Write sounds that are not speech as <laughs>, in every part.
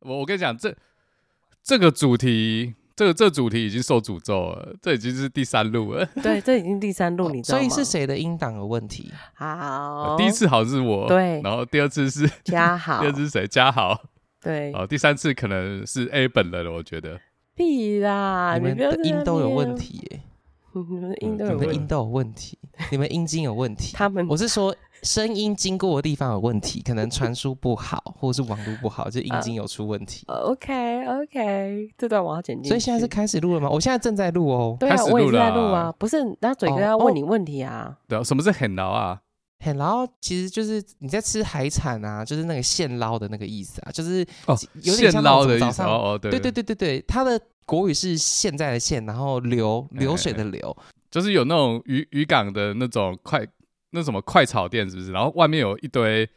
我我跟你讲，这这个主题，这个这个主题已经受诅咒了，这已经是第三路了。对，这已经第三路，你知道吗？所以是谁的音档有问题？好，第一次好像是我，对，然后第二次是 <laughs> 嘉豪，第二次是谁？嘉豪，对，哦，第三次可能是 A 本人了，我觉得。屁啦，<laughs> 你们的音都有问题耶。你们的音都有，你们音都有问题，你们音经有问题。他们，我是说声音经过的地方有问题，可能传输不好，或者是网络不好，就音经有出问题。Uh, OK OK，这段我要剪进去。所以现在是开始录了吗？我现在正在录哦。对啊，我也在录啊。不是，然后嘴哥要问你问题啊。对啊，什么是很捞啊？很捞其实就是你在吃海产啊，就是那个现捞的那个意思啊，就是有点像捞的意思。哦哦，对对对对对对，它的国语是现在的现，然后流流水的流。就是有那种渔渔港的那种快那什么快炒店，是不是？然后外面有一堆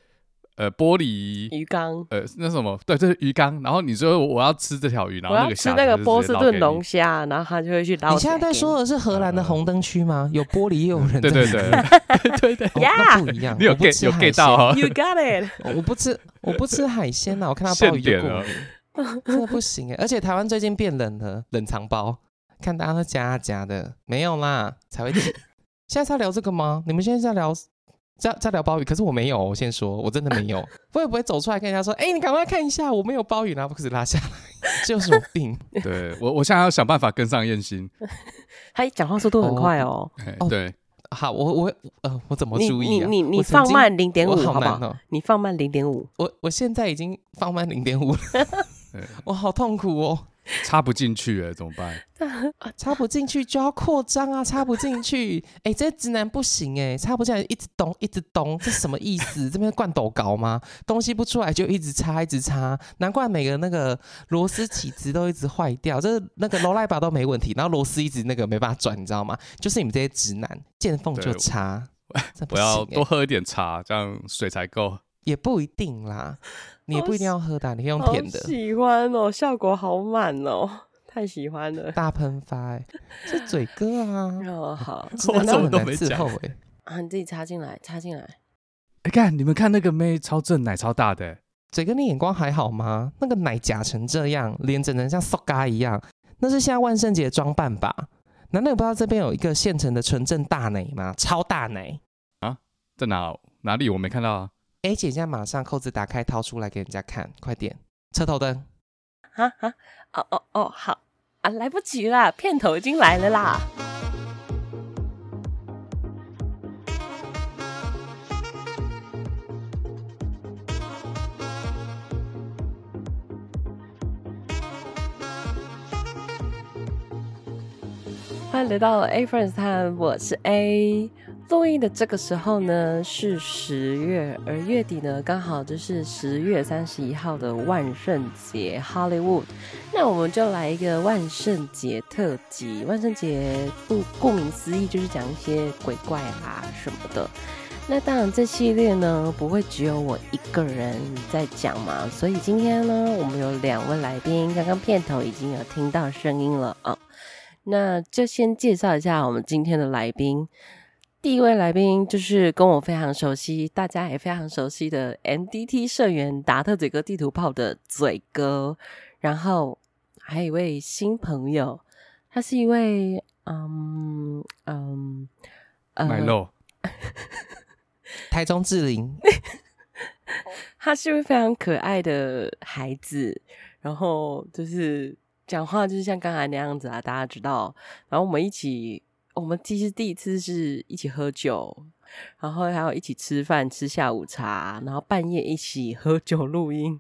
呃玻璃鱼缸，呃那什么对，就是鱼缸。然后你说我要吃这条鱼，然后那个吃那个波士顿龙虾，然后他就会去捞。你现在在说的是荷兰的红灯区吗？有玻璃，也有人。对对对对对，那不一样。<laughs> 你有 get 有 get 到哈？You got it。<laughs> 我不吃我不吃海鲜呐，我看到鲍鱼就过敏，真的不行哎。而且台湾最近变冷了，冷藏包。看大家都加加的，没有啦，才会。现在在聊这个吗？你们现在在聊在在聊鲍鱼，可是我没有。我先说，我真的没有。<laughs> 会不会走出来跟人家说：“哎、欸，你赶快看一下，我没有鲍鱼。”然后不可以拉下来，这有什么病？<laughs> 对我，我现在要想办法跟上燕心。<laughs> 他讲话速度很快哦。哦，对，好，我我呃，我怎么注意你你，你放慢零点五好不好？你放慢零点五。我我现在已经放慢零点五了。我好痛苦哦。<laughs> 插不进去哎，怎么办？<laughs> 插不进去就要扩张啊！<laughs> 插不进去，哎、欸，这直男不行哎，插不进来一直咚一直咚，这什么意思？这边灌斗高吗？东西不出来就一直插一直插，难怪每个那个螺丝起子都一直坏掉，这那个罗赖把都没问题，然后螺丝一直那个没办法转，你知道吗？就是你们这些直男见缝就插，我要多喝一点茶，这样水才够。也不一定啦。你也不一定要喝的，你可以用甜的。喜欢哦，效果好满哦，太喜欢了。大喷发、欸，是嘴哥啊。<laughs> 哦，好，<laughs> 我怎么都没讲哎。啊，你自己插进来，插进来。哎，看你们看那个妹超正，奶超大的、欸。嘴哥，你眼光还好吗？那个奶假成这样，脸整成像塑嘎一样，那是现在万圣节装扮吧？难道你不知道这边有一个现成的纯正大奶吗？超大奶啊？在哪哪里？我没看到啊。哎，姐，现在马上扣子打开，掏出来给人家看，快点！车头灯，啊啊，哦哦哦，好啊，来不及了，片头已经来了啦！欢迎来到 A Friends Time，我是 A。录音的这个时候呢是十月，而月底呢刚好就是十月三十一号的万圣节 Hollywood，那我们就来一个万圣节特辑。万圣节不顾名思义就是讲一些鬼怪啊什么的。那当然这系列呢不会只有我一个人在讲嘛，所以今天呢我们有两位来宾，刚刚片头已经有听到声音了啊。那就先介绍一下我们今天的来宾。第一位来宾就是跟我非常熟悉，大家也非常熟悉的 MDT 社员达特嘴哥地图炮的嘴哥，然后还有一位新朋友，他是一位嗯嗯嗯，麦乐，<laughs> 台中志玲，他是一位非常可爱的孩子，然后就是讲话就是像刚才那样子啊，大家知道，然后我们一起。我们其实第一次是一起喝酒，然后还有一起吃饭、吃下午茶，然后半夜一起喝酒录音，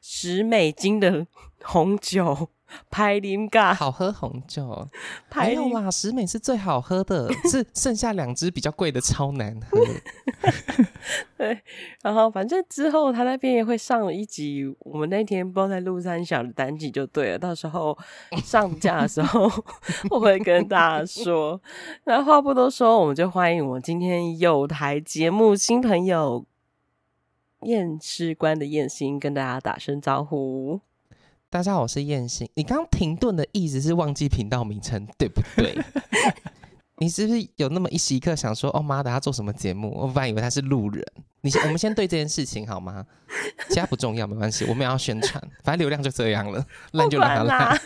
十美金的红酒。<laughs> 拍林嘎好喝红酒，还有啦，十美是最好喝的，<laughs> 是剩下两支比较贵的超难喝。<laughs> 对，然后反正之后他那边也会上一集，我们那天不知道在录三小的单集就对了，到时候上架的时候我会跟大家说。那话不多说，我们就欢迎我们今天有台节目新朋友验尸官的验心跟大家打声招呼。大家好，我是验心。你刚刚停顿的意思是忘记频道名称，对不对？<laughs> 你是不是有那么一时一刻想说，哦妈的，他做什么节目？我本来以为他是路人，你先，我们先对这件事情好吗？其他不重要，没关系，我们也要宣传，反正流量就这样了，<laughs> 烂就烂了。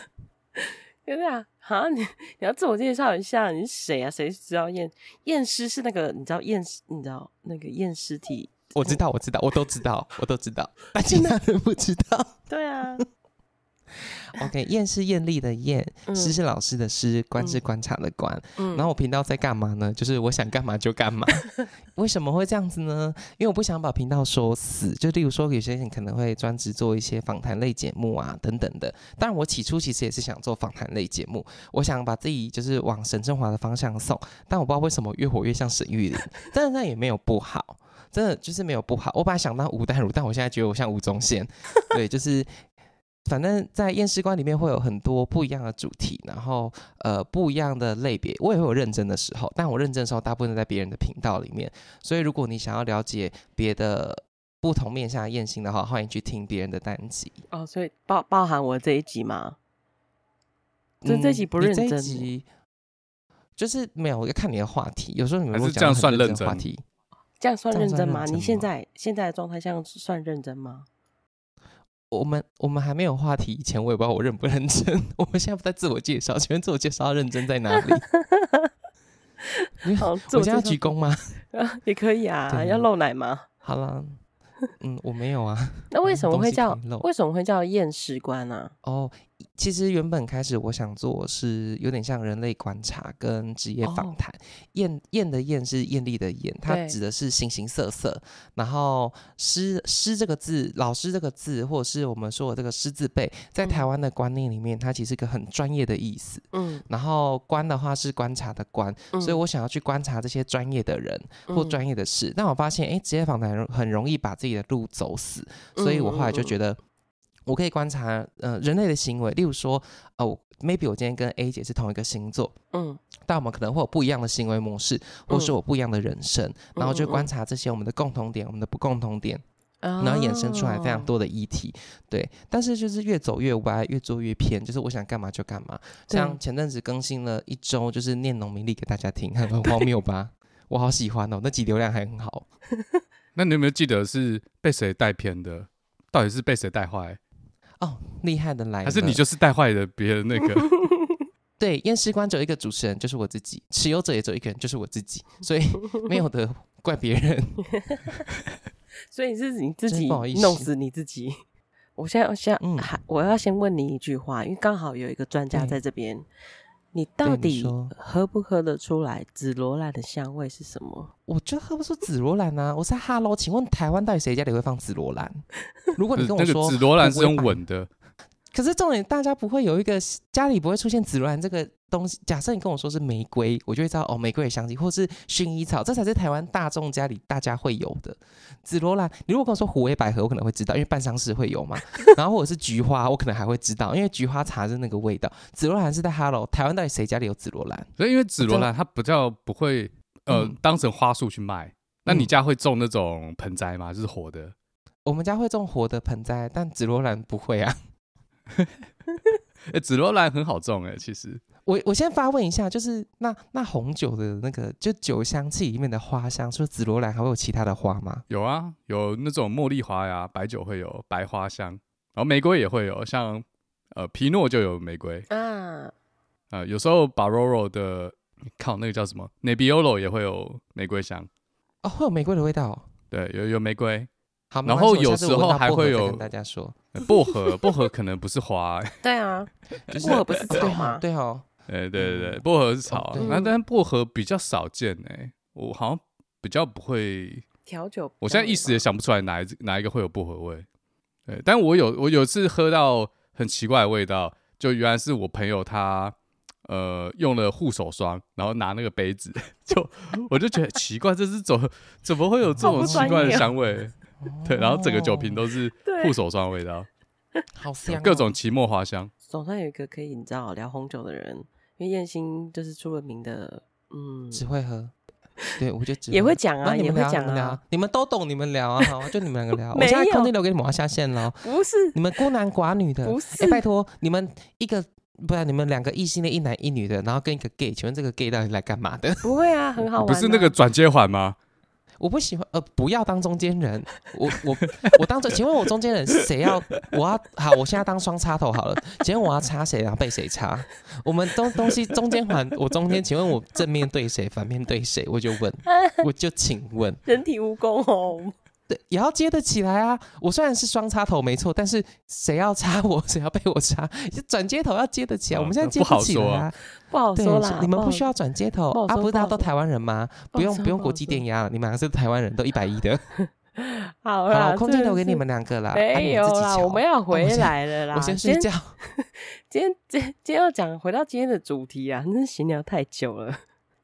对啊，好，你你要自我介绍一下，你是谁啊？谁知道验验尸是那个？你知道验尸？你知道那个验尸体？我知道，我知道，我都知道，我都知道，<laughs> 但其他人不知道。<laughs> 对啊。OK，验是艳丽的验，师是老师的师，观是观察的观。嗯、然后我频道在干嘛呢？就是我想干嘛就干嘛。<laughs> 为什么会这样子呢？因为我不想把频道说死。就例如说，有些人可能会专职做一些访谈类节目啊，等等的。当然，我起初其实也是想做访谈类节目，我想把自己就是往沈振华的方向送。但我不知道为什么越活越像沈玉琳，但是那也没有不好，真的就是没有不好。我本来想当吴淡如，但我现在觉得我像吴宗宪。<laughs> 对，就是。反正，在验尸官里面会有很多不一样的主题，然后呃不一样的类别。我也会有认真的时候，但我认真的时候大部分在别人的频道里面。所以，如果你想要了解别的不同面向的验心的话，欢迎去听别人的单集。哦，所以包包含我这一集吗？就这集不认真，嗯、这集就是没有。我要看你的话题，有时候你们会讲这样算认真话题，这样算认真吗？真吗你现在现在的状态这样算认真吗？我们我们还没有话题以前，我也不知道我认不认真。<laughs> 我们现在不在自我介绍，请问自我介绍要认真在哪里？<laughs> 好，我现在要鞠躬吗？<laughs> 也可以啊，要露奶吗？好了。嗯，我没有啊。那为什么会叫为什么会叫验尸官呢？哦，其实原本开始我想做是有点像人类观察跟职业访谈。艳艳、哦、的艳是艳丽的艳，它指的是形形色色。然后师师这个字，老师这个字，或者是我们说的这个师字辈，在台湾的观念里面，它其实是一个很专业的意思。嗯。然后观的话是观察的观，嗯、所以我想要去观察这些专业的人或专业的事。嗯、但我发现，哎，职业访谈很容易把自己的路走死，所以我后来就觉得，我可以观察呃人类的行为，例如说，哦，maybe 我今天跟 A 姐是同一个星座，嗯，但我们可能会有不一样的行为模式，或是我不一样的人生，嗯、然后就观察这些我们的共同点，我们的不共同点，然后衍生出来非常多的议题，对，但是就是越走越歪，越做越偏，就是我想干嘛就干嘛。像前阵子更新了一周，就是念农民历给大家听，很荒谬吧？我好喜欢哦，那集流量还很好。<laughs> 那你有没有记得是被谁带偏的？到底是被谁带坏？哦，厉害的来了！还是你就是带坏的别人那个？<laughs> 对，验尸官只有一个主持人，就是我自己；持有者也只有一个人，就是我自己，所以没有的怪别人。<laughs> 所以你是你自己弄死你自己。我现在先还、嗯、我要先问你一句话，因为刚好有一个专家在这边。你到底喝不喝得出来紫罗兰的香味是什么？我就喝不出紫罗兰啊！我是哈喽，请问台湾到底谁家里会放紫罗兰？如果你跟我说紫罗兰是用稳的。可是重点，大家不会有一个家里不会出现紫罗兰这个东西。假设你跟我说是玫瑰，我就会知道哦，玫瑰的香气，或是薰衣草，这才是台湾大众家里大家会有的紫罗兰。你如果跟我说虎尾百合，我可能会知道，因为办丧事会有嘛。<laughs> 然后或者是菊花，我可能还会知道，因为菊花茶是那个味道。紫罗兰是在 Hello，台湾到底谁家里有紫罗兰？所以因为紫罗兰它比较不会呃、嗯、当成花束去卖。那你家会种那种盆栽吗？就是活的？我们家会种活的盆栽，但紫罗兰不会啊。哎、<laughs> 欸，紫罗兰很好种哎、欸，其实我我先发问一下，就是那那红酒的那个就酒香气里面的花香，除了紫罗兰还会有其他的花吗？有啊，有那种茉莉花呀，白酒会有白花香，然后玫瑰也会有，像呃皮诺就有玫瑰啊，呃有时候 Barolo 的靠那个叫什么 Nebbiolo 也会有玫瑰香哦，会有玫瑰的味道，对，有有玫瑰。好，然后有时候还会有跟大家说薄荷，薄荷可能不是花、欸，<laughs> 对啊，薄荷不是草吗？对哦，哎，对对对，薄荷是草，那但薄荷比较少见哎、欸，我好像比较不会调酒，我现在一时也想不出来哪一哪一个会有薄荷味，对，但我有我有次喝到很奇怪的味道，就原来是我朋友他呃用了护手霜，然后拿那个杯子，<laughs> 就我就觉得奇怪，这是怎么怎么会有这种奇怪的香味？<laughs> 对，然后整个酒瓶都是护手霜的味道，<laughs> 好香，各种奇末花香。手上有一个可以你知道聊红酒的人，因为燕心就是出了名的，嗯，只会喝。对，我就只 <laughs> 也会讲啊，也会讲啊，你们都懂，你们聊啊，好，就你们两个聊。我现在空间留给你们，我要下线了。不是，你们孤男寡女的，不是。哎，拜托，你们一个不然你们两个异性的一男一女的，然后跟一个 gay，请问这个 gay 到底来干嘛的？不会啊，很好玩。不是那个转接环吗？我不喜欢，呃，不要当中间人。我我我当中，请问我中间人谁要？我要好，我现在当双插头好了。请问我要插谁，然后被谁插？我们东东西中间环，我中间，请问我正面对谁，反面对谁？我就问，我就请问，<laughs> 人体蜈蚣哦。也要接得起来啊！我虽然是双插头没错，但是谁要插我，<laughs> 谁要被我插，转接头要接得起来。我们现在接不起来啊，不好说啦。你们不需要转接头啊？不是大家都台湾人吗？不用不用国际电压，你们两个是台湾人都一百一的。<laughs> 好了，空间留给你们两个啦。没有啦，我们要回来了啦。我先睡觉。<laughs> 今天今今天要讲回到今天的主题啊，真是闲聊太久了。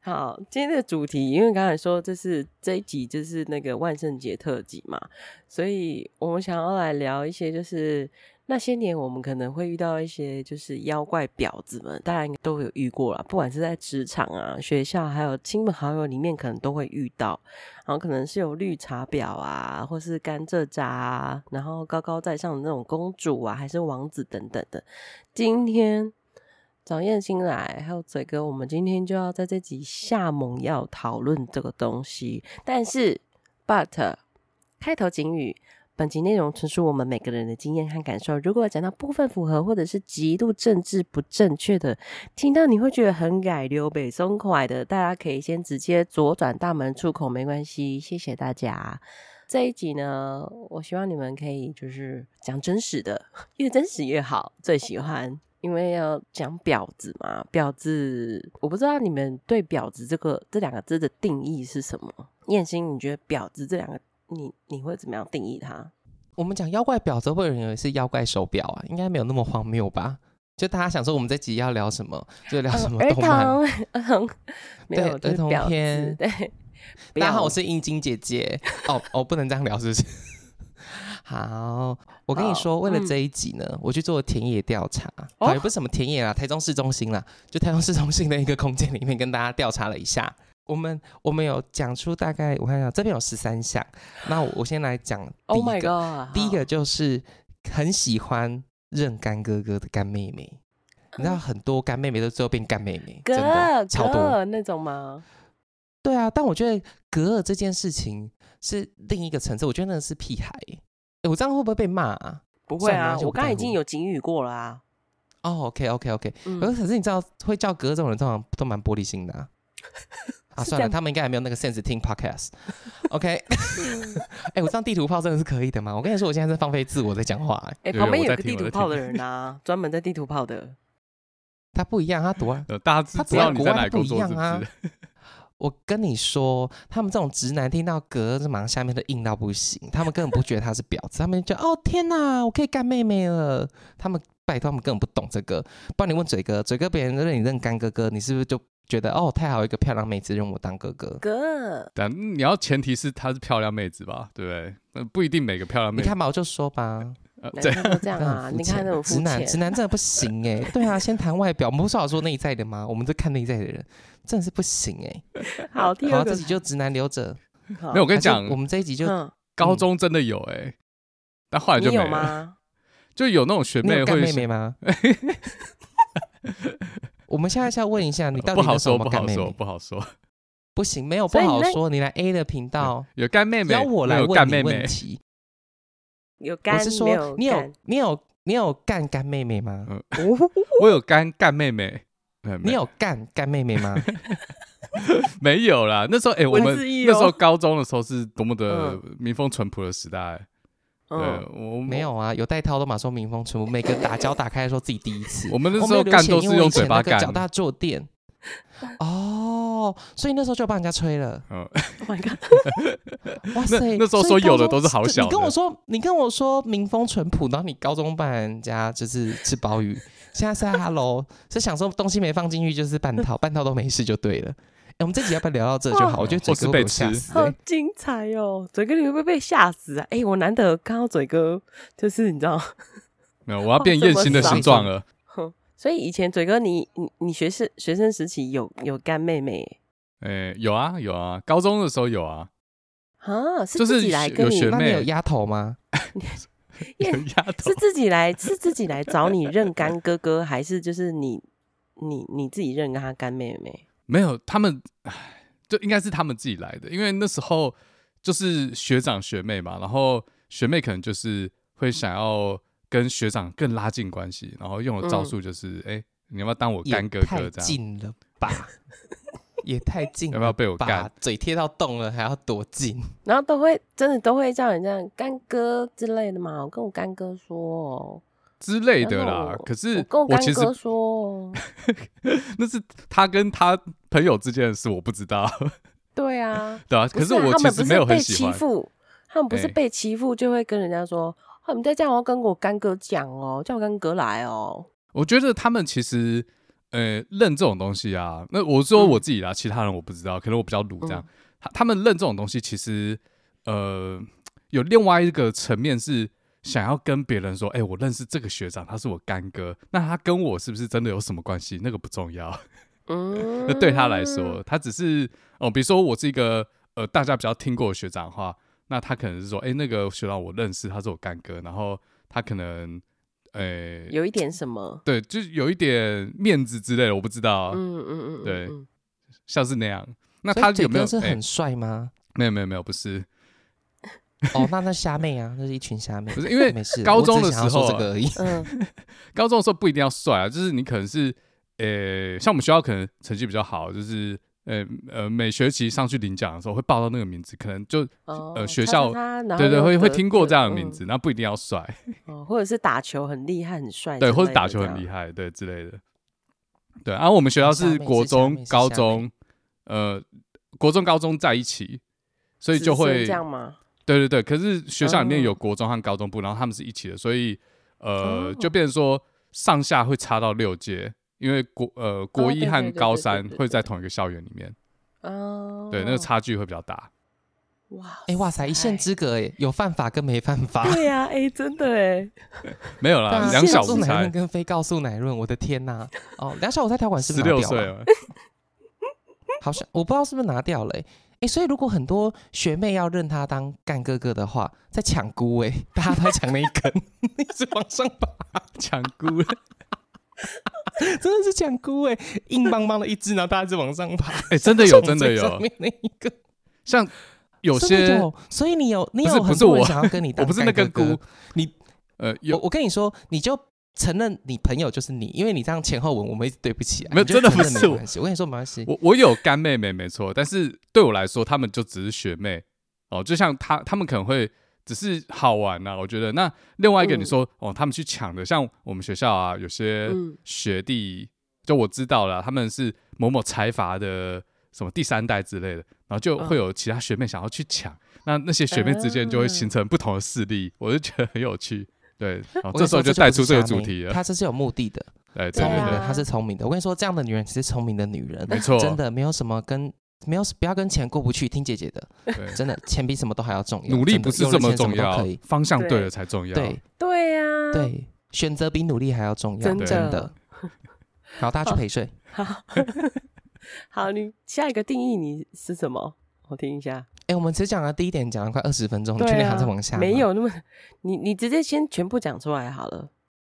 好，今天的主题，因为刚才说这是这一集就是那个万圣节特辑嘛，所以我们想要来聊一些，就是那些年我们可能会遇到一些就是妖怪婊子们，大家应该都有遇过啦，不管是在职场啊、学校，还有亲朋好友里面，可能都会遇到。然后可能是有绿茶婊啊，或是甘蔗渣啊，然后高高在上的那种公主啊，还是王子等等的。今天。找燕青来，还有嘴哥，我们今天就要在这集下猛药讨论这个东西。但是，but 开头警语：本集内容纯属我们每个人的经验和感受。如果讲到部分符合或者是极度政治不正确的，听到你会觉得很改溜北松快的，大家可以先直接左转大门出口，没关系。谢谢大家。这一集呢，我希望你们可以就是讲真实的，<laughs> 越真实越好，最喜欢。因为要讲婊子嘛，婊子，我不知道你们对婊子这个这两个字的定义是什么？燕心，你觉得婊子这两个，你你会怎么样定义它？我们讲妖怪婊子，会有人以为是妖怪手表啊，应该没有那么荒谬吧？就大家想说，我们这集要聊什么？就聊什么动漫？<laughs> 儿童，儿童，对，儿童片。对，<laughs> 大家好，我是英晶姐姐。哦哦，不能这样聊，是不是？好，我跟你说，哦、为了这一集呢，嗯、我去做田野调查。哦，也不是什么田野啦，台中市中心啦，就台中市中心的一个空间里面，跟大家调查了一下。我们我们有讲出大概，我看一下，这边有十三项。那我，我先来讲第一个，Oh my God, 第一个就是很喜欢认干哥哥的干妹妹。嗯、你知道很多干妹妹都最后变干妹妹，哥真的超多那种吗？对啊，但我觉得格尔这件事情是另一个层次，我觉得那是屁孩。我这样会不会被骂啊？不会啊，我刚才已经有警语过了啊。哦，OK，OK，OK。可是你知道会叫哥这种人，通常都蛮玻璃心的啊。<laughs> 啊，算了，他们应该还没有那个 sense 听 podcast。<laughs> OK。<laughs> 哎，我这样地图炮真的是可以的吗？我跟你说，我现在在放飞自我在讲话。哎，旁边有个地图炮的人啊，专门在地图炮的。他不一样，他读啊，大家知道你在哪工作是不是？我跟你说，他们这种直男听到格子马上下面都硬到不行，他们根本不觉得他是婊子，他们就哦天哪，我可以干妹妹了。他们拜托，他们根本不懂这个。帮你问嘴哥，嘴哥别人认你认干哥哥，你是不是就觉得哦太好一个漂亮妹子认我当哥哥？哥，但你要前提是她是漂亮妹子吧，对不对？不一定每个漂亮妹子。你看嘛，我就说吧。呃，对，这样啊，你看那种直男，直男真的不行哎。<laughs> 对啊，先谈外表，我们不是好说内在的吗？我们都看内在的人，真的是不行哎。<laughs> 好，第二个，自己就直男留着。没有，我跟你讲，我们这一集就高中真的有哎，但后来就没有吗？<laughs> 就有那种学妹会妹妹吗？我们现在是要问一下，你到底不好说，不好说，不好说，不行，没有不好说。你来 A 的频道有干妹妹，要我来问你问题。有干，我是说你有你有你有干干妹妹吗？我有干干妹妹，你有干干妹妹吗？没有啦，那时候哎，我们那时候高中的时候是多么的民风淳朴的时代。对，我没有啊，有带套的嘛，说民风淳朴，每个打脚打开的时候自己第一次。我们那时候干都是用嘴巴干，脚踏坐垫。哦，所以那时候就帮人家吹了。嗯，Oh my God！<laughs> 哇塞，那时候说有的都是好小。你跟我说，你跟我说民风淳朴，然后你高中帮人家就是吃鲍鱼，<laughs> 现在是 Hello，是想说东西没放进去就是半套，<laughs> 半套都没事就对了。哎，我们这集要不要聊到这就好？我觉得嘴哥被吓死，好精彩哦！嘴哥你会不会被吓死啊？哎，我难得看到嘴哥，就是你知道，没有，我要变燕心的形状了。所以以前嘴哥你，你你你学生学生时期有有干妹妹？诶，有啊有啊，高中的时候有啊。啊，是自己来跟你那你有丫头吗？<laughs> 有丫头是自己来是自己来找你认干哥哥，还是就是你你你自己认他干妹妹？<laughs> 没有，他们就应该是他们自己来的，因为那时候就是学长学妹嘛，然后学妹可能就是会想要跟学长更拉近关系，然后用的招数就是，哎、嗯，你要不要当我干哥哥？这样太近了吧？<laughs> 也太近了，要不要被我干？嘴贴到洞了还要多近？然后都会真的都会叫人家干哥之类的嘛？我跟我干哥说之类的啦。可是我跟我干哥说，<laughs> 那是他跟他朋友之间的事，我不知道。对啊，<laughs> 对啊。可是我其实没有很喜欢。他们不是被欺负，就会跟人家说：“欸、你再这样，我要跟我干哥讲哦，叫我干哥来哦。”我觉得他们其实。呃，认这种东西啊，那我说我自己啦，嗯、其他人我不知道，可能我比较鲁这样。他、嗯、他们认这种东西，其实呃有另外一个层面是想要跟别人说，哎、欸，我认识这个学长，他是我干哥，那他跟我是不是真的有什么关系？那个不重要。嗯，<laughs> 那对他来说，他只是哦、呃，比如说我是一个呃大家比较听过的学长的话，那他可能是说，哎、欸，那个学长我认识，他是我干哥，然后他可能。诶，欸、有一点什么？对，就是有一点面子之类的，我不知道。嗯嗯嗯，对，像是那样。那他有没有是很帅吗？没有没有没有，不是。<laughs> 哦，那那虾妹啊，那是一群虾妹。不是因为高中的时候这个而已。嗯，<laughs> 高中的时候不一定要帅啊，就是你可能是，呃，像我们学校可能成绩比较好，就是。呃呃，每学期上去领奖的时候会报到那个名字，可能就、哦、呃学校对对会会听过这样的名字，那、嗯、不一定要帅哦，或者是打球很厉害很帅，<laughs> 对，或者打球很厉害对之类的，对。然后我们学校是国中、高中，呃，国中、高中在一起，所以就会这样吗？对对对，可是学校里面有国中和高中部，然后他们是一起的，所以呃，就变成说上下会差到六届。因为国呃国一和高三会在同一个校园里面，哦，对，那个差距会比较大。哇，哎哇塞，一线之隔哎，有犯法跟没犯法。对呀，哎，真的哎，<laughs> 没有啦，两小无猜跟非告诉乃论，我的天呐！<laughs> 哦，两小无猜条款是不是十六岁了？好像我不知道是不是拿掉了哎，所以如果很多学妹要认他当干哥哥的话，在抢菇哎，大家都在抢那一根，<laughs> 一直往上爬，抢菇。<laughs> 真的是抢菇哎，硬邦邦的一只，然后大家一直往上爬。<laughs> 哎、欸，真的有，真的有。上面那一个，像有些，所以你有，你有很多人想要跟你当 <laughs> 哥哥，我不是那个菇，你呃，有我，我跟你说，你就承认你朋友就是你，因为你这样前后文，我们一直对不起啊。没有，真的不是我。我跟你说没关系，我我有干妹妹没错，但是对我来说，他们就只是学妹哦，就像他，他们可能会。只是好玩呐、啊，我觉得。那另外一个你说、嗯、哦，他们去抢的，像我们学校啊，有些学弟，嗯、就我知道了，他们是某某财阀的什么第三代之类的，然后就会有其他学妹想要去抢，哦、那那些学妹之间就会形成不同的势力，嗯、我就觉得很有趣。对，然后这时候就带出这个主题了。他这是有目的的，对，聪明的，他是聪明的。我跟你说，这样的女人其实聪明的女人，没错，真的没有什么跟。没有，不要跟钱过不去。听姐姐的，真的，钱比什么都还要重要。努力不是这么重要，方向对了才重要。对对呀，对，选择比努力还要重要，真的。<laughs> 好，大家去陪睡。好，<laughs> 好，你下一个定义你是什么？我听一下。哎，我们只讲了第一点，讲了快二十分钟，你确定还在往下？没有那么，你你直接先全部讲出来好了。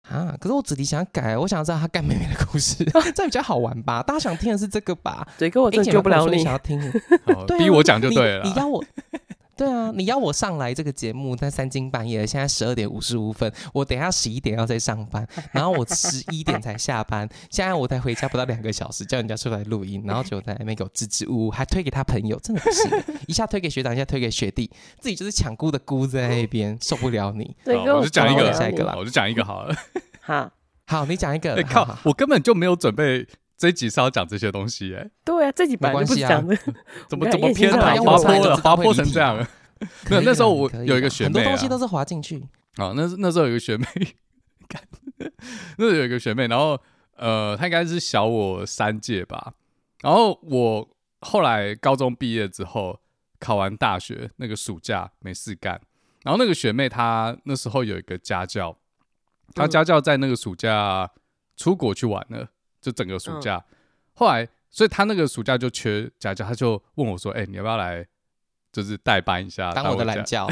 啊！可是我子弟想要改，我想要知道他干妹妹的故事，<laughs> 这样比较好玩吧？大家想听的是这个吧？对，跟，我真救不了你，想要听，逼我讲就对了。你要我，对啊，你要我上来这个节目，在三更半夜，现在十二点五十五分，我等下十一点要再上班，然后我十一点才下班，<laughs> 现在我才回家不到两个小时，叫人家出来录音，然后就在那边给我支支吾吾，还推给他朋友，真的不是，一下推给学长，一下推给学弟，自己就是抢姑的姑在那边，受不了你。<laughs> 我就讲一个，下一个啦，我就讲一个好了。好好，你讲一个。哎靠，我根本就没有准备这一集是要讲这些东西哎。对啊，这集本来就不讲的，怎么 <laughs> 怎么偏了，滑坡了，滑坡成这样。<laughs> 没有，那时候我有一个学妹，很多东西都是滑进去。啊，那那时候有一个学妹，那时候有一个学妹，然后呃，她应该是小我三届吧。然后我后来高中毕业之后，考完大学那个暑假没事干，然后那个学妹她那时候有一个家教。她家教在那个暑假出国去玩了，就整个暑假。后来，所以他那个暑假就缺家教，他就问我说：“哎，你要不要来，就是代班一下，当我的懒教？”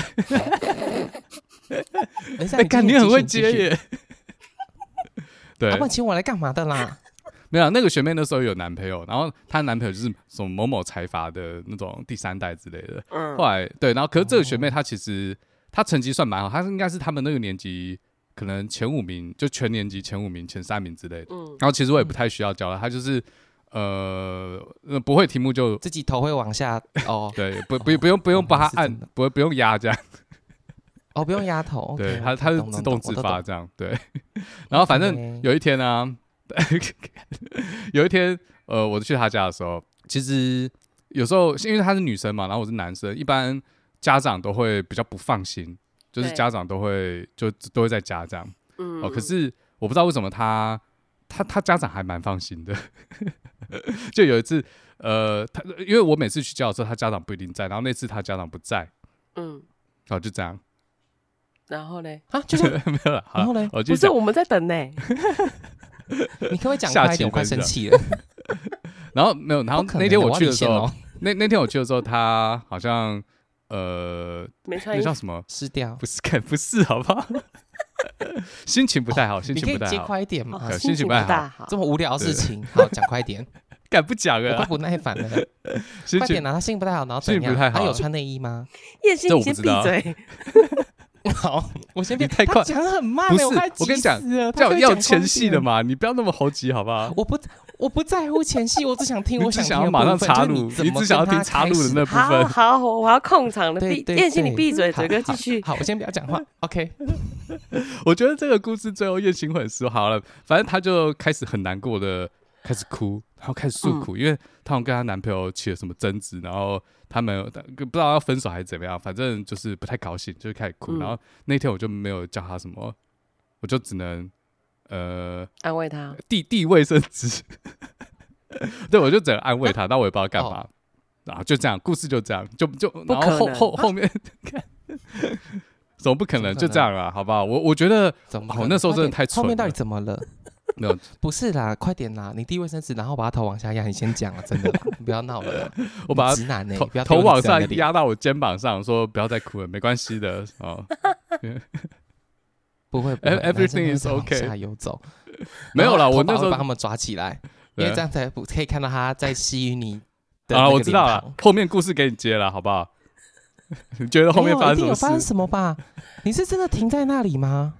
<laughs> 哎，看你很会接耶。对，他问请我来干嘛的啦？<laughs> 没有那个学妹那时候有男朋友，然后她男朋友就是什么某某财阀的那种第三代之类的。嗯，后来对，然后可是这个学妹她其实她成绩算蛮好，她应该是他们那个年级可能前五名，就全年级前五名、前三名之类的。嗯，然后其实我也不太需要教了，他就是。呃，不会题目就自己头会往下哦。<laughs> 对，不不不用不用帮他按，不不用压这样。哦，不用压头。<laughs> 对，它它是自动自发这样。对。<laughs> 然后反正有一天呢，有一天呃，我去他家的时候，其实有时候因为她是女生嘛，然后我是男生，一般家长都会比较不放心，就是家长都会就都会在家这样。嗯。哦，可是我不知道为什么他他他家长还蛮放心的。<laughs> 就有一次，呃，他因为我每次去教的时候，他家长不一定在，然后那次他家长不在，嗯，好，就这样，然后嘞？啊，就是 <laughs> 没有了。然后呢？不是我们在等呢。<laughs> 你可不可以讲快一点？我快生气了。然后没有，然后那天我去的时候，那那天我去的时候，他好像呃，没穿衣服，那叫什么？湿掉？不是，不是，好不好？<laughs> 心情不太好，心情不太好。你可以接快一点吗？心情不太好，这么无聊的事情，好讲快一点。<laughs> 敢不讲啊？我不耐烦了。快点啊！他心情不太好，然后心情不太好。他有穿内衣吗？叶心，你先闭嘴。好，<laughs> 我先别太快，讲很慢。不是，我跟你讲，叫要前戏的嘛，你不要那么猴急，好不好？我不。我不在乎前戏，我只想听。我想要马上插入，你只想要听插入的那部分。好好，我要控场了。闭，叶欣，你闭嘴，嘴哥继续。好，我先不要讲话。<laughs> OK。<laughs> 我觉得这个故事最后叶欣会很失。好了，反正他就开始很难过的开始哭，然后开始诉苦，因为她跟她男朋友起了什么争执，然后他们不知道要分手还是怎么样，反正就是不太高兴，就开始哭。然后那天我就没有叫她什么，我就只能。呃，安慰他，递递卫生纸，<laughs> 对，我就只能安慰他，但我也不知道干嘛，然后就这样，故事就这样，就就然后后后后面，<laughs> 怎么不可能？就这样啊，好不好？我我觉得，我那时候真的太蠢。后面到底 <laughs> 怎么了？<laughs> 没有，不是啦，快点啦，你递卫生纸，然后把他头往下压，你先讲啊，真的，<laughs> 不要闹了，<laughs> 我把他直男呢，头往上压到我肩膀上，说不要再哭了，没关系的哦。不会，everything is OK。下游走，没有了。我那时候把他们抓起来，因为这样才可以看到他在吸引你。啊，我知道了，后面故事给你接了，好不好？你觉得后面发生什么？有发生什么吧？你是真的停在那里吗？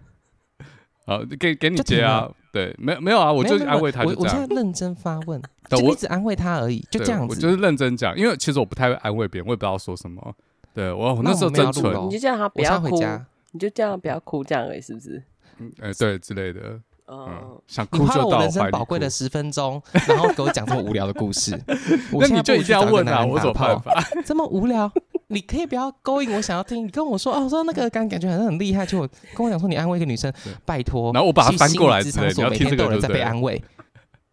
好，给给你接啊。对，没有没有啊，我就安慰他。我我现在认真发问，就一直安慰他而已，就这样子。我就是认真讲，因为其实我不太会安慰别人，我也不知道说什么。对我那时候真蠢，你就叫他不要回家。你就叫他不要哭，这样而已，是不是？嗯，呃，对之类的。嗯，想哭就到我人生宝贵的十分钟，然后给我讲这么无聊的故事。<laughs> 那你就一定要问啊，我怎么办法？<laughs> 这么无聊，你可以不要勾引我想要听。你跟我说哦，说那个感感觉好像很厉害，就跟我讲说你安慰一个女生，拜托。然后我把它翻过来，你要听这个，人在被安慰。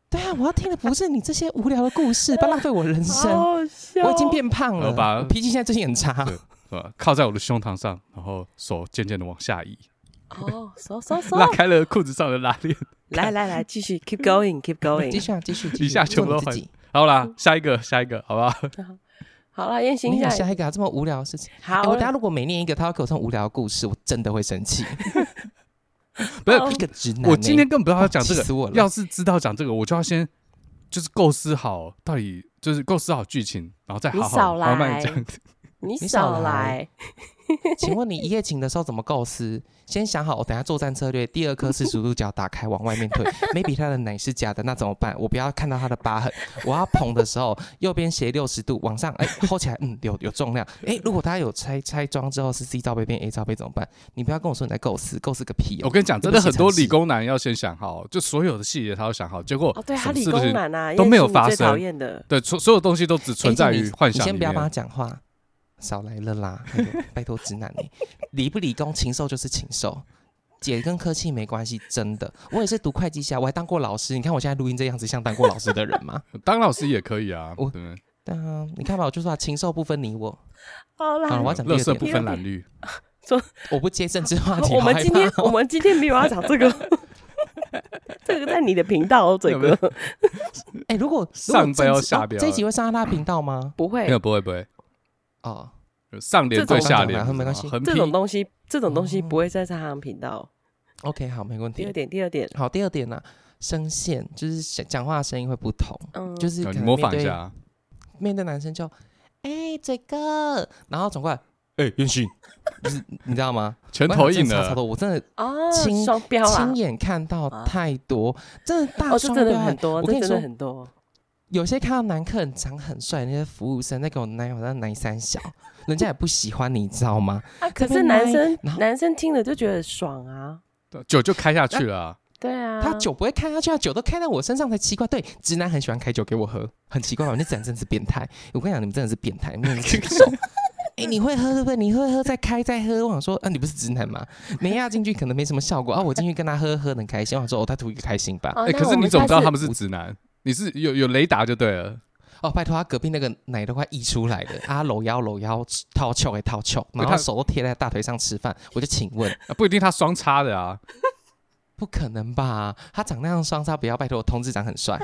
对啊，我要听的不是你这些无聊的故事，<laughs> 不要浪费我人生。我已经变胖了，我脾气现在最近很差。靠在我的胸膛上，然后手渐渐的往下移。哦，手手手，拉开了裤子上的拉链。来来来，继续，keep going，keep going，继续啊，继续，一下全部都很。好啦，下一个，下一个，好不好？<laughs> 好了，燕行下下一个这么无聊的事情。好，我等下如果每念一个，他要给我送无聊的故事，我真的会生气。<laughs> 不是一个直男，我今天更不要讲这个。要是知道讲这个，我就要先就是构思好，到底就是构思好剧情，然后再好好慢慢讲。你少来！请问你一夜情的时候怎么构思？先想好，我等下作战策略。第二颗四十度角打开，往外面推。maybe 他的奶是假的，那怎么办？我不要看到他的疤痕。我要捧的时候，右边斜六十度往上，哎，hold 起来，嗯，有有重量。哎，如果他有拆拆装之后是 C 罩杯变 A 罩杯怎么办？你不要跟我说你在构思，构思个屁！我跟你讲，真的很多理工男要先想好，就所有的细节他都想好，结果哦，对他理工男啊，都没有发生。对，所所有东西都只存在于幻想。你先不要帮他讲话。少来了啦！拜托直男你 <laughs> 理不理工，禽兽就是禽兽，姐跟科技没关系，真的。我也是读会计系，我还当过老师。你看我现在录音这样子，像当过老师的人吗？<laughs> 当老师也可以啊。我，对啊，你看吧，我就说禽兽不分你我。好啦，我要讲垃圾不分蓝绿。<laughs> 说我不接政治话题。我们今天我们今天没有要讲这个，这个在你的频道哦，这个。哎，如果上标要下标，这一集会上他频道吗？不会，没有，不会，不会。哦，上联对下联，没关系。这种东西，这种东西不会在上他们频道。OK，好，没问题。第二点，第二点，好，第二点呢？声线，就是讲话的声音会不同，嗯，就是模仿一下，面对男生就哎、欸、嘴哥，然后转过来哎彦勋，就是你知道吗？全投影的，我真的哦，双标啊，亲眼看到太多，真的大双标、哦、真的很多，我跟你说很多。有些看到男客人长很帅，那些服务生在给我男友在男三小，<laughs> 人家也不喜欢，你知道吗？啊，可是男生男生听了就觉得爽啊，酒就开下去了、啊。对啊，他酒不会开下去啊，酒都开在我身上才奇怪。对，直男很喜欢开酒给我喝，很奇怪 <laughs> 吧？那直男真的是变态。我跟你讲，你们真的是变态，没有接受。<laughs> 哎、欸，你会喝对不对？你会喝再开再喝。我想说，啊，你不是直男吗？没压进去可能没什么效果啊。我进去跟他喝喝很开心。我想说，哦，他图一个开心吧。哎、欸，可是你怎么知道他们是直男？你是有有雷达就对了哦，拜托他隔壁那个奶都快溢出来了他，<laughs> 搂腰搂腰，掏球给掏球，然后手都贴在大腿上吃饭，<laughs> 我就请问，啊、不一定他双叉的啊，<laughs> 不可能吧？他长那样双叉，不要拜托我，同志长很帅，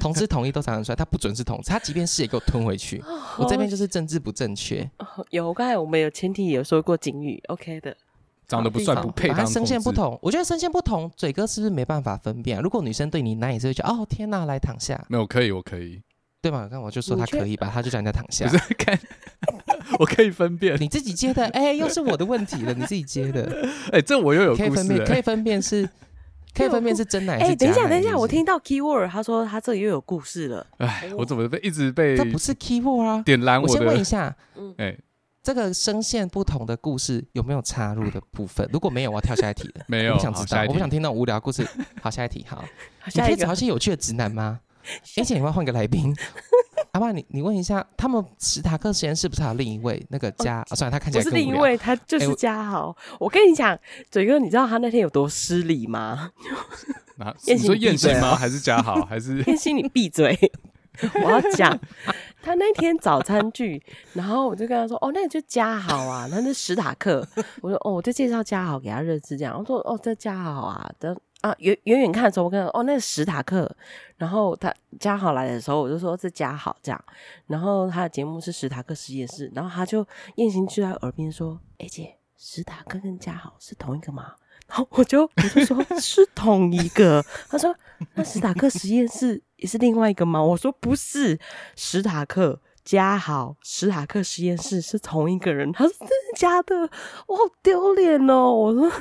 同志统一都长很帅，他不准是同志，他即便是也给我吞回去，我这边就是政治不正确。有，刚才我们有前提有说过警语，OK 的。长得不帅不配当同志，声线不同，我觉得声线不同，嘴哥是不是没办法分辨、啊？如果女生对你奶也是会觉得哦天哪，来躺下。没有可以，我可以，对嘛？刚我就说他可以吧，他就叫人家躺下。不是 <laughs> 看，我可以分辨。你自己接的，哎、欸，又是我的问题了，你自己接的。<laughs> 哎、欸，这我又有故事、欸、可以分辨，可以分辨是，<laughs> 可以分辨是真奶还是假奶。哎、欸，等一下，等一下，我听到 keyword，他说他这里又有故事了。哎，我怎么被一直被？这不是 keyword 啊，点燃我。我先问一下，嗯，哎、欸。这个声线不同的故事有没有插入的部分？<laughs> 如果没有，我要跳下一题了。没有，我不想知道，我不想听那种无聊故事。好，下一题。好，你可以找一些有趣的直男吗？<laughs> 而且你要换个来宾。<laughs> 阿爸，你你问一下，他们史塔克实验室不是还有另一位那个嘉？哦，算了，他看起来不是另一位，他就是嘉豪。我跟你讲，嘴哥，你知道他那天有多失礼吗？啊，你说艳星吗？还是嘉豪？还是艳星？你闭嘴！<laughs> 我要讲。<laughs> 他那天早餐聚，然后我就跟他说：“哦，那个就嘉好啊，那是史塔克。”我说：“哦，我就介绍嘉豪给他认识，这样。”我说：“哦，这嘉豪啊，的啊，远远远看的时候，我跟他说：‘哦，那是史塔克。’然后他嘉豪来的时候，我就说：‘这嘉豪这样。’然后他的节目是史塔克实验室，然后他就艳星就在耳边说：‘哎姐，史塔克跟嘉豪是同一个吗？’然后我就我就说是同一个。他说：‘那史塔克实验室。’也是另外一个吗？我说不是，史塔克、家好、史塔克实验室是同一个人。他说真的假的？我好丢脸哦！我说。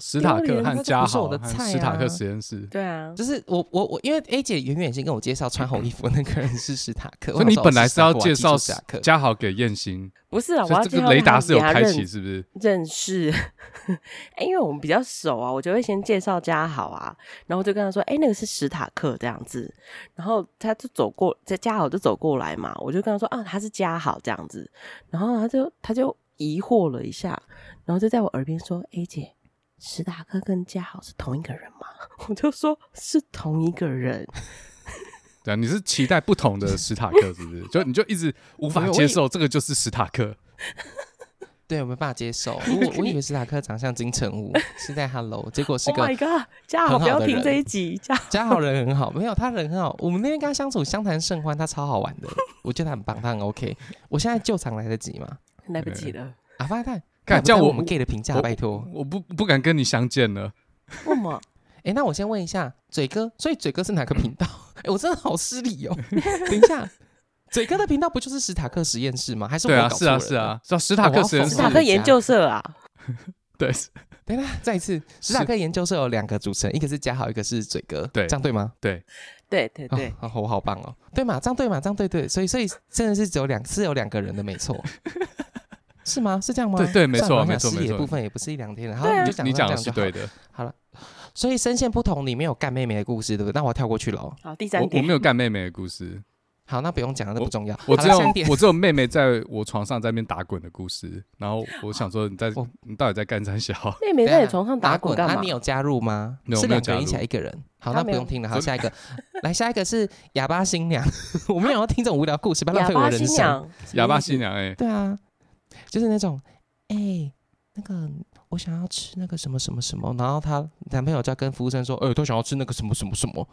史塔克和嘉豪的菜，史塔克实验室，对啊，就是我我我，因为 A 姐远远先跟我介绍穿红衣服那个人是史塔克，所以你本来是要介绍嘉豪给燕星，不是啊，我要这个雷达是有开启，是不是？认识，哎，因为我们比较熟啊，我就会先介绍嘉豪啊，然后就跟他说，哎，那个是史塔克这样子，然后他就走过，在嘉豪就走过来嘛，我就跟他说，啊，他是嘉豪这样子，然后他就他就疑惑了一下，然后就在我耳边说，A 姐。史塔克跟嘉豪是同一个人吗？<laughs> 我就说是同一个人。<laughs> 对啊，你是期待不同的史塔克，是不是？就你就一直无法接受这个就是史塔克。<laughs> 对，我没办法接受。我我以为史塔克长相金城武是在 Hello，结果是个。Oh my god！嘉豪不要听这一集。嘉嘉豪人很好，没有他人很好。我们那天跟他相处相谈甚欢，他超好玩的。我觉得他很棒，他很 OK。我现在救场来得及吗？来不及了。阿发泰。敢叫我，我们 gay 的评价，拜托，我不不敢跟你相见了。为什么？哎、欸，那我先问一下嘴哥，所以嘴哥是哪个频道？哎、欸，我真的好失礼哦。<laughs> 等一下，嘴哥的频道不就是史塔克实验室吗？还是我搞错了？对啊，是啊，是啊，史塔克实验室，史塔克研究社啊。<laughs> 对，等一下，再一次，史塔克研究社有两个主持人，一个是嘉豪，一个是嘴哥，对，这样对吗？对，对对对，哦，我好棒哦，对嘛，这样对嘛，这样对对，所以所以真的是只有两，是有两个人的，没错。是吗？是这样吗？对对，没错没错没错。的部分也不是一两天的，好，你就讲你讲的是对的。好了，所以声线不同，你没有干妹妹的故事，对不对？那我要跳过去了。好，第三点，我没有干妹妹的故事。好，那不用讲了，那不重要。我只有我只有妹妹在我床上在那边打滚的故事。然后我想说，你在你到底在干啥小？妹妹在你床上打滚干嘛？你有加入吗？是两个人一起来一个人。好，那不用听了。好，下一个，<laughs> 来下一个是哑巴新娘。<laughs> 我没有要听这种无聊故事，不要浪费我人生。哑巴新娘，哎，对啊，就是那种。哎、欸，那个我想要吃那个什么什么什么，然后她男朋友在跟服务生说：“哎、欸，都想要吃那个什么什么什么。”